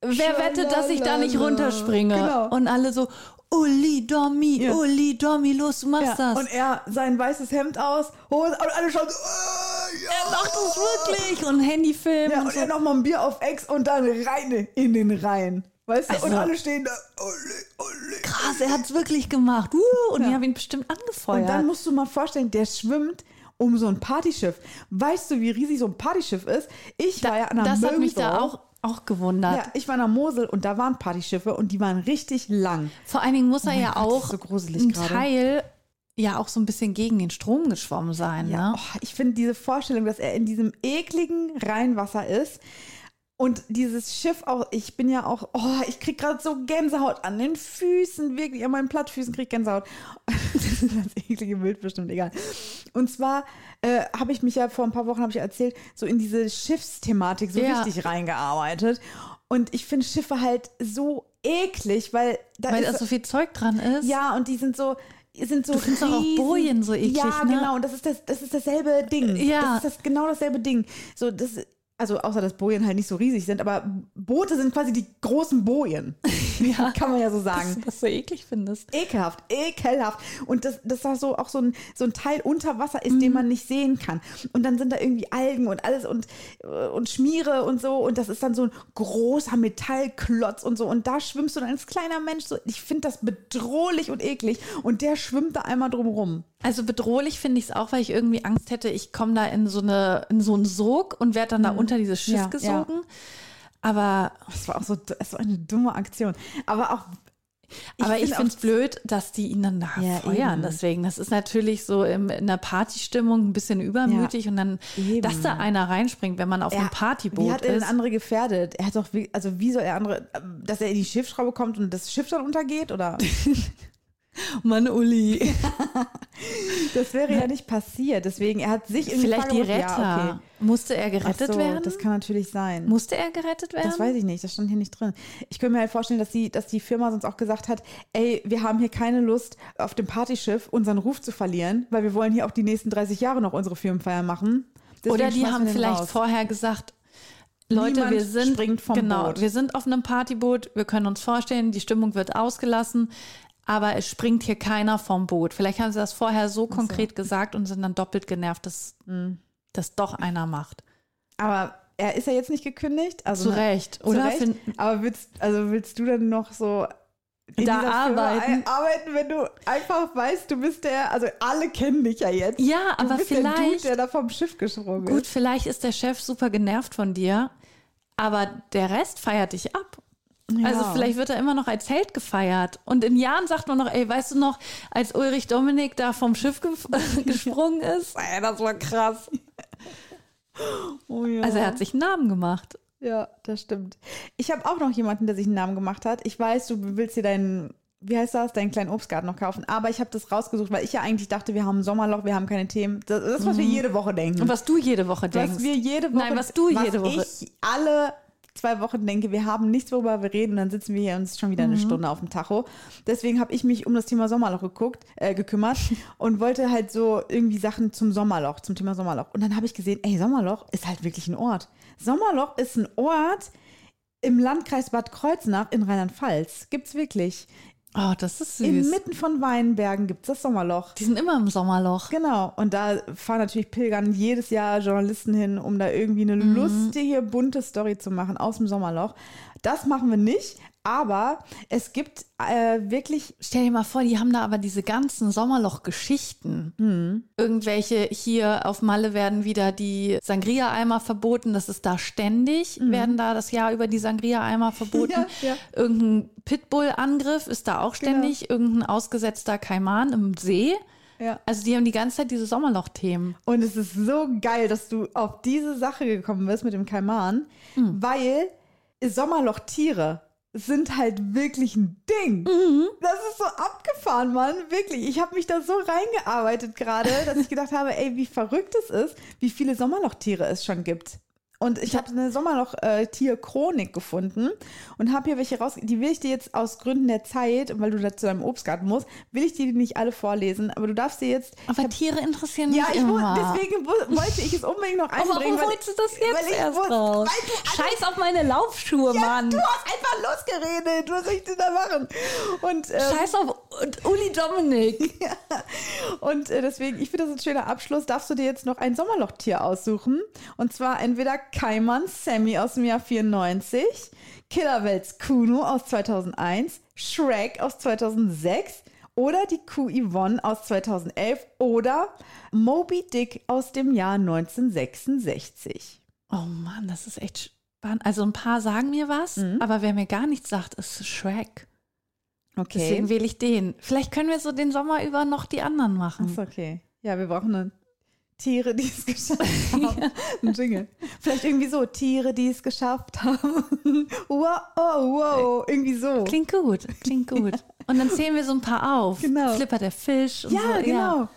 wer wettet, dass ich da nicht runterspringe? Genau. Und alle so, Uli, Domi, Ja. Uli, Domi, los, du machst ja, das. und er sein weißes Hemd aus, Hose, und alle schauen so, äh, ja. er macht das wirklich. Und Handyfilm Ja, und und so. er nochmal ein Bier auf Ex und dann rein in den Rhein. Weißt du? und Also- alle stehen da. Olli, Olli. Krass, er hat es wirklich gemacht. Uh, und Ja. die haben ihn bestimmt angefeuert. Und dann musst du mal vorstellen, der schwimmt um so ein Partyschiff. Weißt du, wie riesig so ein Partyschiff ist? Ich war ja an der das hat mich Mosel. da auch, auch gewundert. Ja, ich war an der Mosel und da waren Partyschiffe und die waren richtig lang. Vor allen Dingen muss er mein ja Gott, auch so gruselig ein gerade. Teil ja auch so ein bisschen gegen den Strom geschwommen sein. Ja, Ne? oh, ich finde diese Vorstellung, dass er in diesem ekligen Rheinwasser ist und dieses Schiff auch, ich bin ja auch, oh, ich krieg gerade so Gänsehaut an den Füßen, wirklich, an meinen Plattfüßen krieg ich Gänsehaut. Das ist ganz eklige Bild bestimmt, egal. Und zwar äh, habe ich mich ja vor ein paar Wochen, habe ich erzählt, so in diese Schiffsthematik so Ja. richtig reingearbeitet. Und ich finde Schiffe halt so eklig, weil da Weil ist da so viel Zeug dran ist. ja, und die sind so, sind so Du findest doch auch riesen- Bojen so eklig, Ja, ne? genau. Und das ist das, das ist dasselbe Ding. Ja. Das ist das, genau dasselbe Ding. So, das, also außer dass Bojen halt nicht so riesig sind, aber Boote sind quasi die großen Bojen. Ja. Kann man ja so Dass sagen. du das so eklig findest. Ekelhaft, ekelhaft. Und das, das da so auch so ein, so ein Teil unter Wasser ist, den man nicht sehen kann. Und dann sind da irgendwie Algen und alles und, äh, und Schmiere und so. Und das ist dann so ein großer Metallklotz und so. Und da schwimmst du dann als kleiner Mensch so. Ich finde das bedrohlich und eklig. Und der schwimmt da einmal drum rum. Also bedrohlich finde ich es auch, weil ich irgendwie Angst hätte, ich komme da in so eine in so einen Sog und werde dann da unter dieses Schiff. Ja, gesogen. Aber, Das war auch so, das war eine dumme Aktion. Aber auch. aber ich find finde es blöd, dass die ihn dann da Ja, feuern. eben. Deswegen, das ist natürlich so im, in der Partystimmung ein bisschen übermütig und dann, Eben. dass da einer reinspringt, wenn man auf einem Wie Partyboot hat er denn ist. andere gefährdet? Er hat doch, wie, also wie soll er andere, dass er in die Schiffsschraube kommt und das Schiff dann untergeht? Oder? Mann, Uli. Das wäre ja nicht passiert. Deswegen, er hat sich in Vielleicht die Gefahr Retter. Ja, okay. Musste er Ach gerettet so, werden? Das kann natürlich sein. Musste er gerettet werden? Das weiß ich nicht, das stand hier nicht drin. Ich könnte mir halt vorstellen, dass die, dass die Firma sonst auch gesagt hat, ey, wir haben hier keine Lust, auf dem Partyschiff unseren Ruf zu verlieren, weil wir wollen hier auch die nächsten 30 Jahre noch unsere Firmenfeier machen. Deswegen Oder die haben vielleicht raus. vorher gesagt, Leute, Niemand wir sind springt vom genau, Boot. wir sind auf einem Partyboot, wir können uns vorstellen, die Stimmung wird ausgelassen, aber es springt hier keiner vom Boot. Vielleicht haben sie das vorher so konkret gesagt und sind dann doppelt genervt, dass Mhm. das doch einer macht. Aber er ist ja jetzt nicht gekündigt. Also, Zu Recht, Zu oder? Recht. Find- Aber willst, also willst du dann noch so in Da Firma arbeiten? arbeiten, wenn du einfach weißt, du bist der, also alle kennen dich ja jetzt. Ja, du aber bist der Dude, vielleicht, der da vom Schiff gesprungen gut, ist. vielleicht ist der Chef super genervt von dir, aber der Rest feiert dich ab. Also vielleicht wird er immer noch als Held gefeiert. Und in Jahren sagt man noch, ey, weißt du noch, als Ulrich Dominik da vom Schiff ge gesprungen ist? Ey, das war krass. Oh ja. Also er hat sich einen Namen gemacht. Ja, das stimmt. Ich habe auch noch jemanden, der sich einen Namen gemacht hat. Ich weiß, du willst dir deinen, wie heißt das, deinen kleinen Obstgarten noch kaufen. Aber ich habe das rausgesucht, weil ich ja eigentlich dachte, wir haben ein Sommerloch, wir haben keine Themen. Das ist, was wir jede Woche denken. Und was du jede Woche denkst. was wir jede Woche, Nein, was du jede Woche- ich alle zwei Wochen denke, wir haben nichts, worüber wir reden und dann sitzen wir hier und es ist schon wieder eine Mhm. Stunde auf dem Tacho. Deswegen habe ich mich um das Thema Sommerloch geguckt, äh, gekümmert und wollte halt so irgendwie Sachen zum Sommerloch, zum Thema Sommerloch. Und dann habe ich gesehen, ey, Sommerloch ist halt wirklich ein Ort. Sommerloch ist ein Ort im Landkreis Bad Kreuznach in Rheinland-Pfalz. Gibt's wirklich. Oh, das ist süß. Inmitten von Weinbergen gibt's das Sommerloch. Die sind immer im Sommerloch. Genau, und da fahren natürlich Pilgern jedes Jahr Journalisten hin, um da irgendwie eine Mhm. lustige, bunte Story zu machen aus dem Sommerloch. Das machen wir nicht, aber es gibt äh, wirklich, Stell dir mal vor, die haben da aber diese ganzen Sommerloch-Geschichten. Hm. Irgendwelche hier auf Malle werden wieder die Sangria-Eimer verboten. Das ist da ständig, werden da das Jahr über die Sangria-Eimer verboten. Hm. Ja, ja. Irgendein Pitbull-Angriff ist da auch ständig. Irgendein ausgesetzter Kaiman im See. ja. Also die haben die ganze Zeit diese Sommerloch-Themen. Und es ist so geil, dass du auf diese Sache gekommen bist mit dem Kaiman, Hm. weil Sommerlochtiere sind halt wirklich ein Ding. Mhm. Das ist so abgefahren, Mann. Wirklich. Ich habe mich da so reingearbeitet gerade, dass ich gedacht habe, ey, wie verrückt es ist, wie viele Sommerlochtiere es schon gibt. Und ich habe eine Sommerloch-Tier-Chronik gefunden und habe hier welche raus. Die will ich dir jetzt aus Gründen der Zeit, weil du da zu deinem Obstgarten musst, will ich dir die nicht alle vorlesen. Aber du darfst dir jetzt. Aber Tiere interessieren mich Ja, ich immer. deswegen wo, wollte ich es unbedingt noch Aber einbringen. warum wolltest du das weil jetzt ich erst raus? Weil du alles- Scheiß auf meine Laufschuhe, ja, Mann. du hast einfach losgeredet. Was soll ich denn da machen? Und, ähm, Scheiß auf Uli Dominik. und äh, deswegen, ich finde das ein schöner Abschluss. Darfst du dir jetzt noch ein Sommerlochtier aussuchen? Und zwar entweder Kaiman Sammy aus dem Jahr 94, Killerwelts Kuno aus 2001, Shrek aus 2006 oder die Kuh Yvonne aus 2011 oder Moby Dick aus dem Jahr 1966. Oh Mann, das ist echt spannend. Also ein paar sagen mir was, Mhm. aber wer mir gar nichts sagt, ist Shrek. Okay. Deswegen wähle ich den. Vielleicht können wir so den Sommer über noch die anderen machen. Ist okay. Ja, wir brauchen dann Tiere, die es geschafft haben. Ein Jingle. Vielleicht irgendwie so, Tiere, die es geschafft haben. wow, oh, wow. Irgendwie so. Klingt gut, klingt gut. Und dann zählen wir so ein paar auf. Genau. Flipper der Fisch und Ja, so. genau.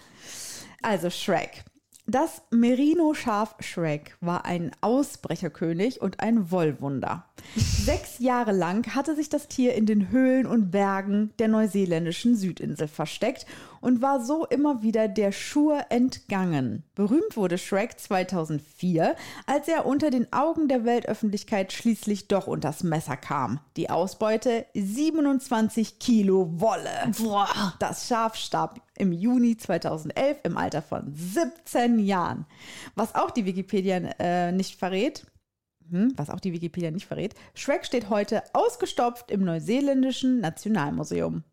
Also Shrek. Das Merino-Schaf Shrek war ein Ausbrecherkönig und ein Wollwunder. Sechs Jahre lang hatte sich das Tier in den Höhlen und Bergen der neuseeländischen Südinsel versteckt und war so immer wieder der Schur entgangen. Berühmt wurde Shrek 2004, als er unter den Augen der Weltöffentlichkeit schließlich doch unters Messer kam. Die Ausbeute 27 Kilo Wolle. Boah. Das Schaf starb im Juni 2011 im Alter von 17 Jahren. Was auch die Wikipedia äh, nicht verrät, hm, was auch die Wikipedia nicht verrät, Shrek steht heute ausgestopft im neuseeländischen Nationalmuseum.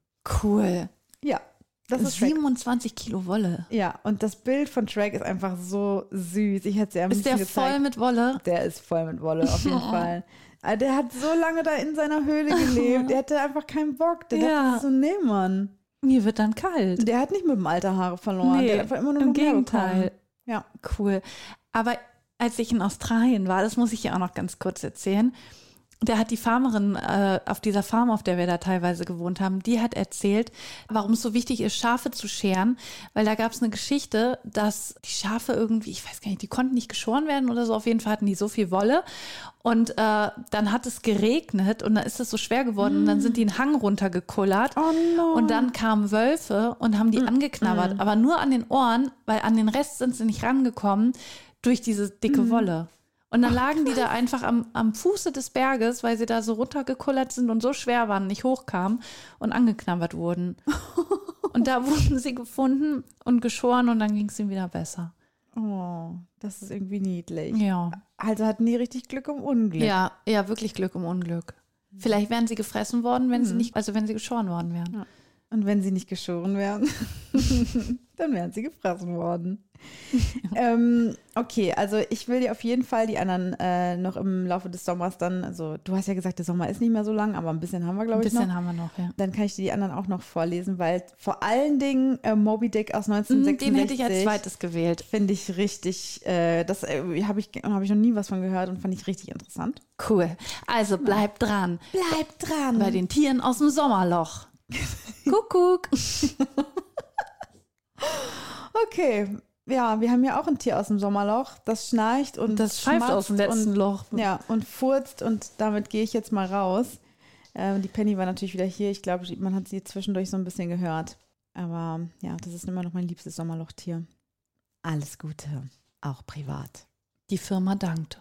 Cool. Ja, das ist Shrek. 27 Kilo Wolle. Ja, und das Bild von Shrek ist einfach so süß. Ich hätte es ja am Ist der liebsten voll gezeigt. mit Wolle? Der ist voll mit Wolle, auf jeden Fall. Aber Der hat so lange da in seiner Höhle gelebt. Der hatte einfach keinen Bock. Der Ja. dachte so, nee, Mann. Mir wird dann kalt. Der hat nicht mit dem Alter Haare verloren. Nee, der hat einfach immer nur im Gegenteil. Ja. Cool. Aber als ich in Australien war, das muss ich ja auch noch ganz kurz erzählen, der hat die Farmerin äh, auf dieser Farm, auf der wir da teilweise gewohnt haben, die hat erzählt, warum es so wichtig ist, Schafe zu scheren, weil da gab es eine Geschichte, dass die Schafe irgendwie, ich weiß gar nicht, die konnten nicht geschoren werden oder so, auf jeden Fall hatten die so viel Wolle. Und äh, dann hat es geregnet und dann ist es so schwer geworden und dann sind die einen Hang runtergekullert. Oh no. und dann kamen Wölfe und haben die angeknabbert, aber nur an den Ohren, weil an den Rest sind sie nicht rangekommen durch diese dicke Wolle. Und dann lagen die da einfach am, am Fuße des Berges, weil sie da so runtergekullert sind und so schwer waren, nicht hochkamen und angeknabbert wurden. Und da wurden sie gefunden und geschoren und dann ging es ihnen wieder besser. Oh, das ist irgendwie niedlich. Ja. Also hatten die richtig Glück im Unglück. Ja, ja, wirklich Glück im Unglück. Vielleicht wären sie gefressen worden, wenn sie nicht, also wenn sie geschoren worden wären. Und wenn sie nicht geschoren wären, dann wären sie gefressen worden. ähm, okay, also ich will dir auf jeden Fall die anderen äh, noch im Laufe des Sommers dann, also du hast ja gesagt, der Sommer ist nicht mehr so lang, aber ein bisschen haben wir, Ein glaube ich, bisschen noch. haben wir noch, ja. Dann kann ich dir die anderen auch noch vorlesen, weil vor allen Dingen äh, Moby Dick aus Hm, 1966 Den hätte ich als zweites gewählt. finde ich richtig, äh, das äh, habe ich, hab ich noch nie was von gehört und fand ich richtig interessant. Cool. Also bleib dran. Bleib dran. Bei den Tieren aus dem Sommerloch. Kuckuck. Okay, ja, wir haben ja auch ein Tier aus dem Sommerloch, das schnarcht und Das pfeift aus dem letzten und, Loch. Ja, und furzt und damit gehe ich jetzt mal raus. Ähm, die Penny war natürlich wieder hier. Ich glaube, man hat sie zwischendurch so ein bisschen gehört. Aber ja, das ist immer noch mein liebstes Sommerlochtier. Alles Gute, auch privat. Die Firma dankt.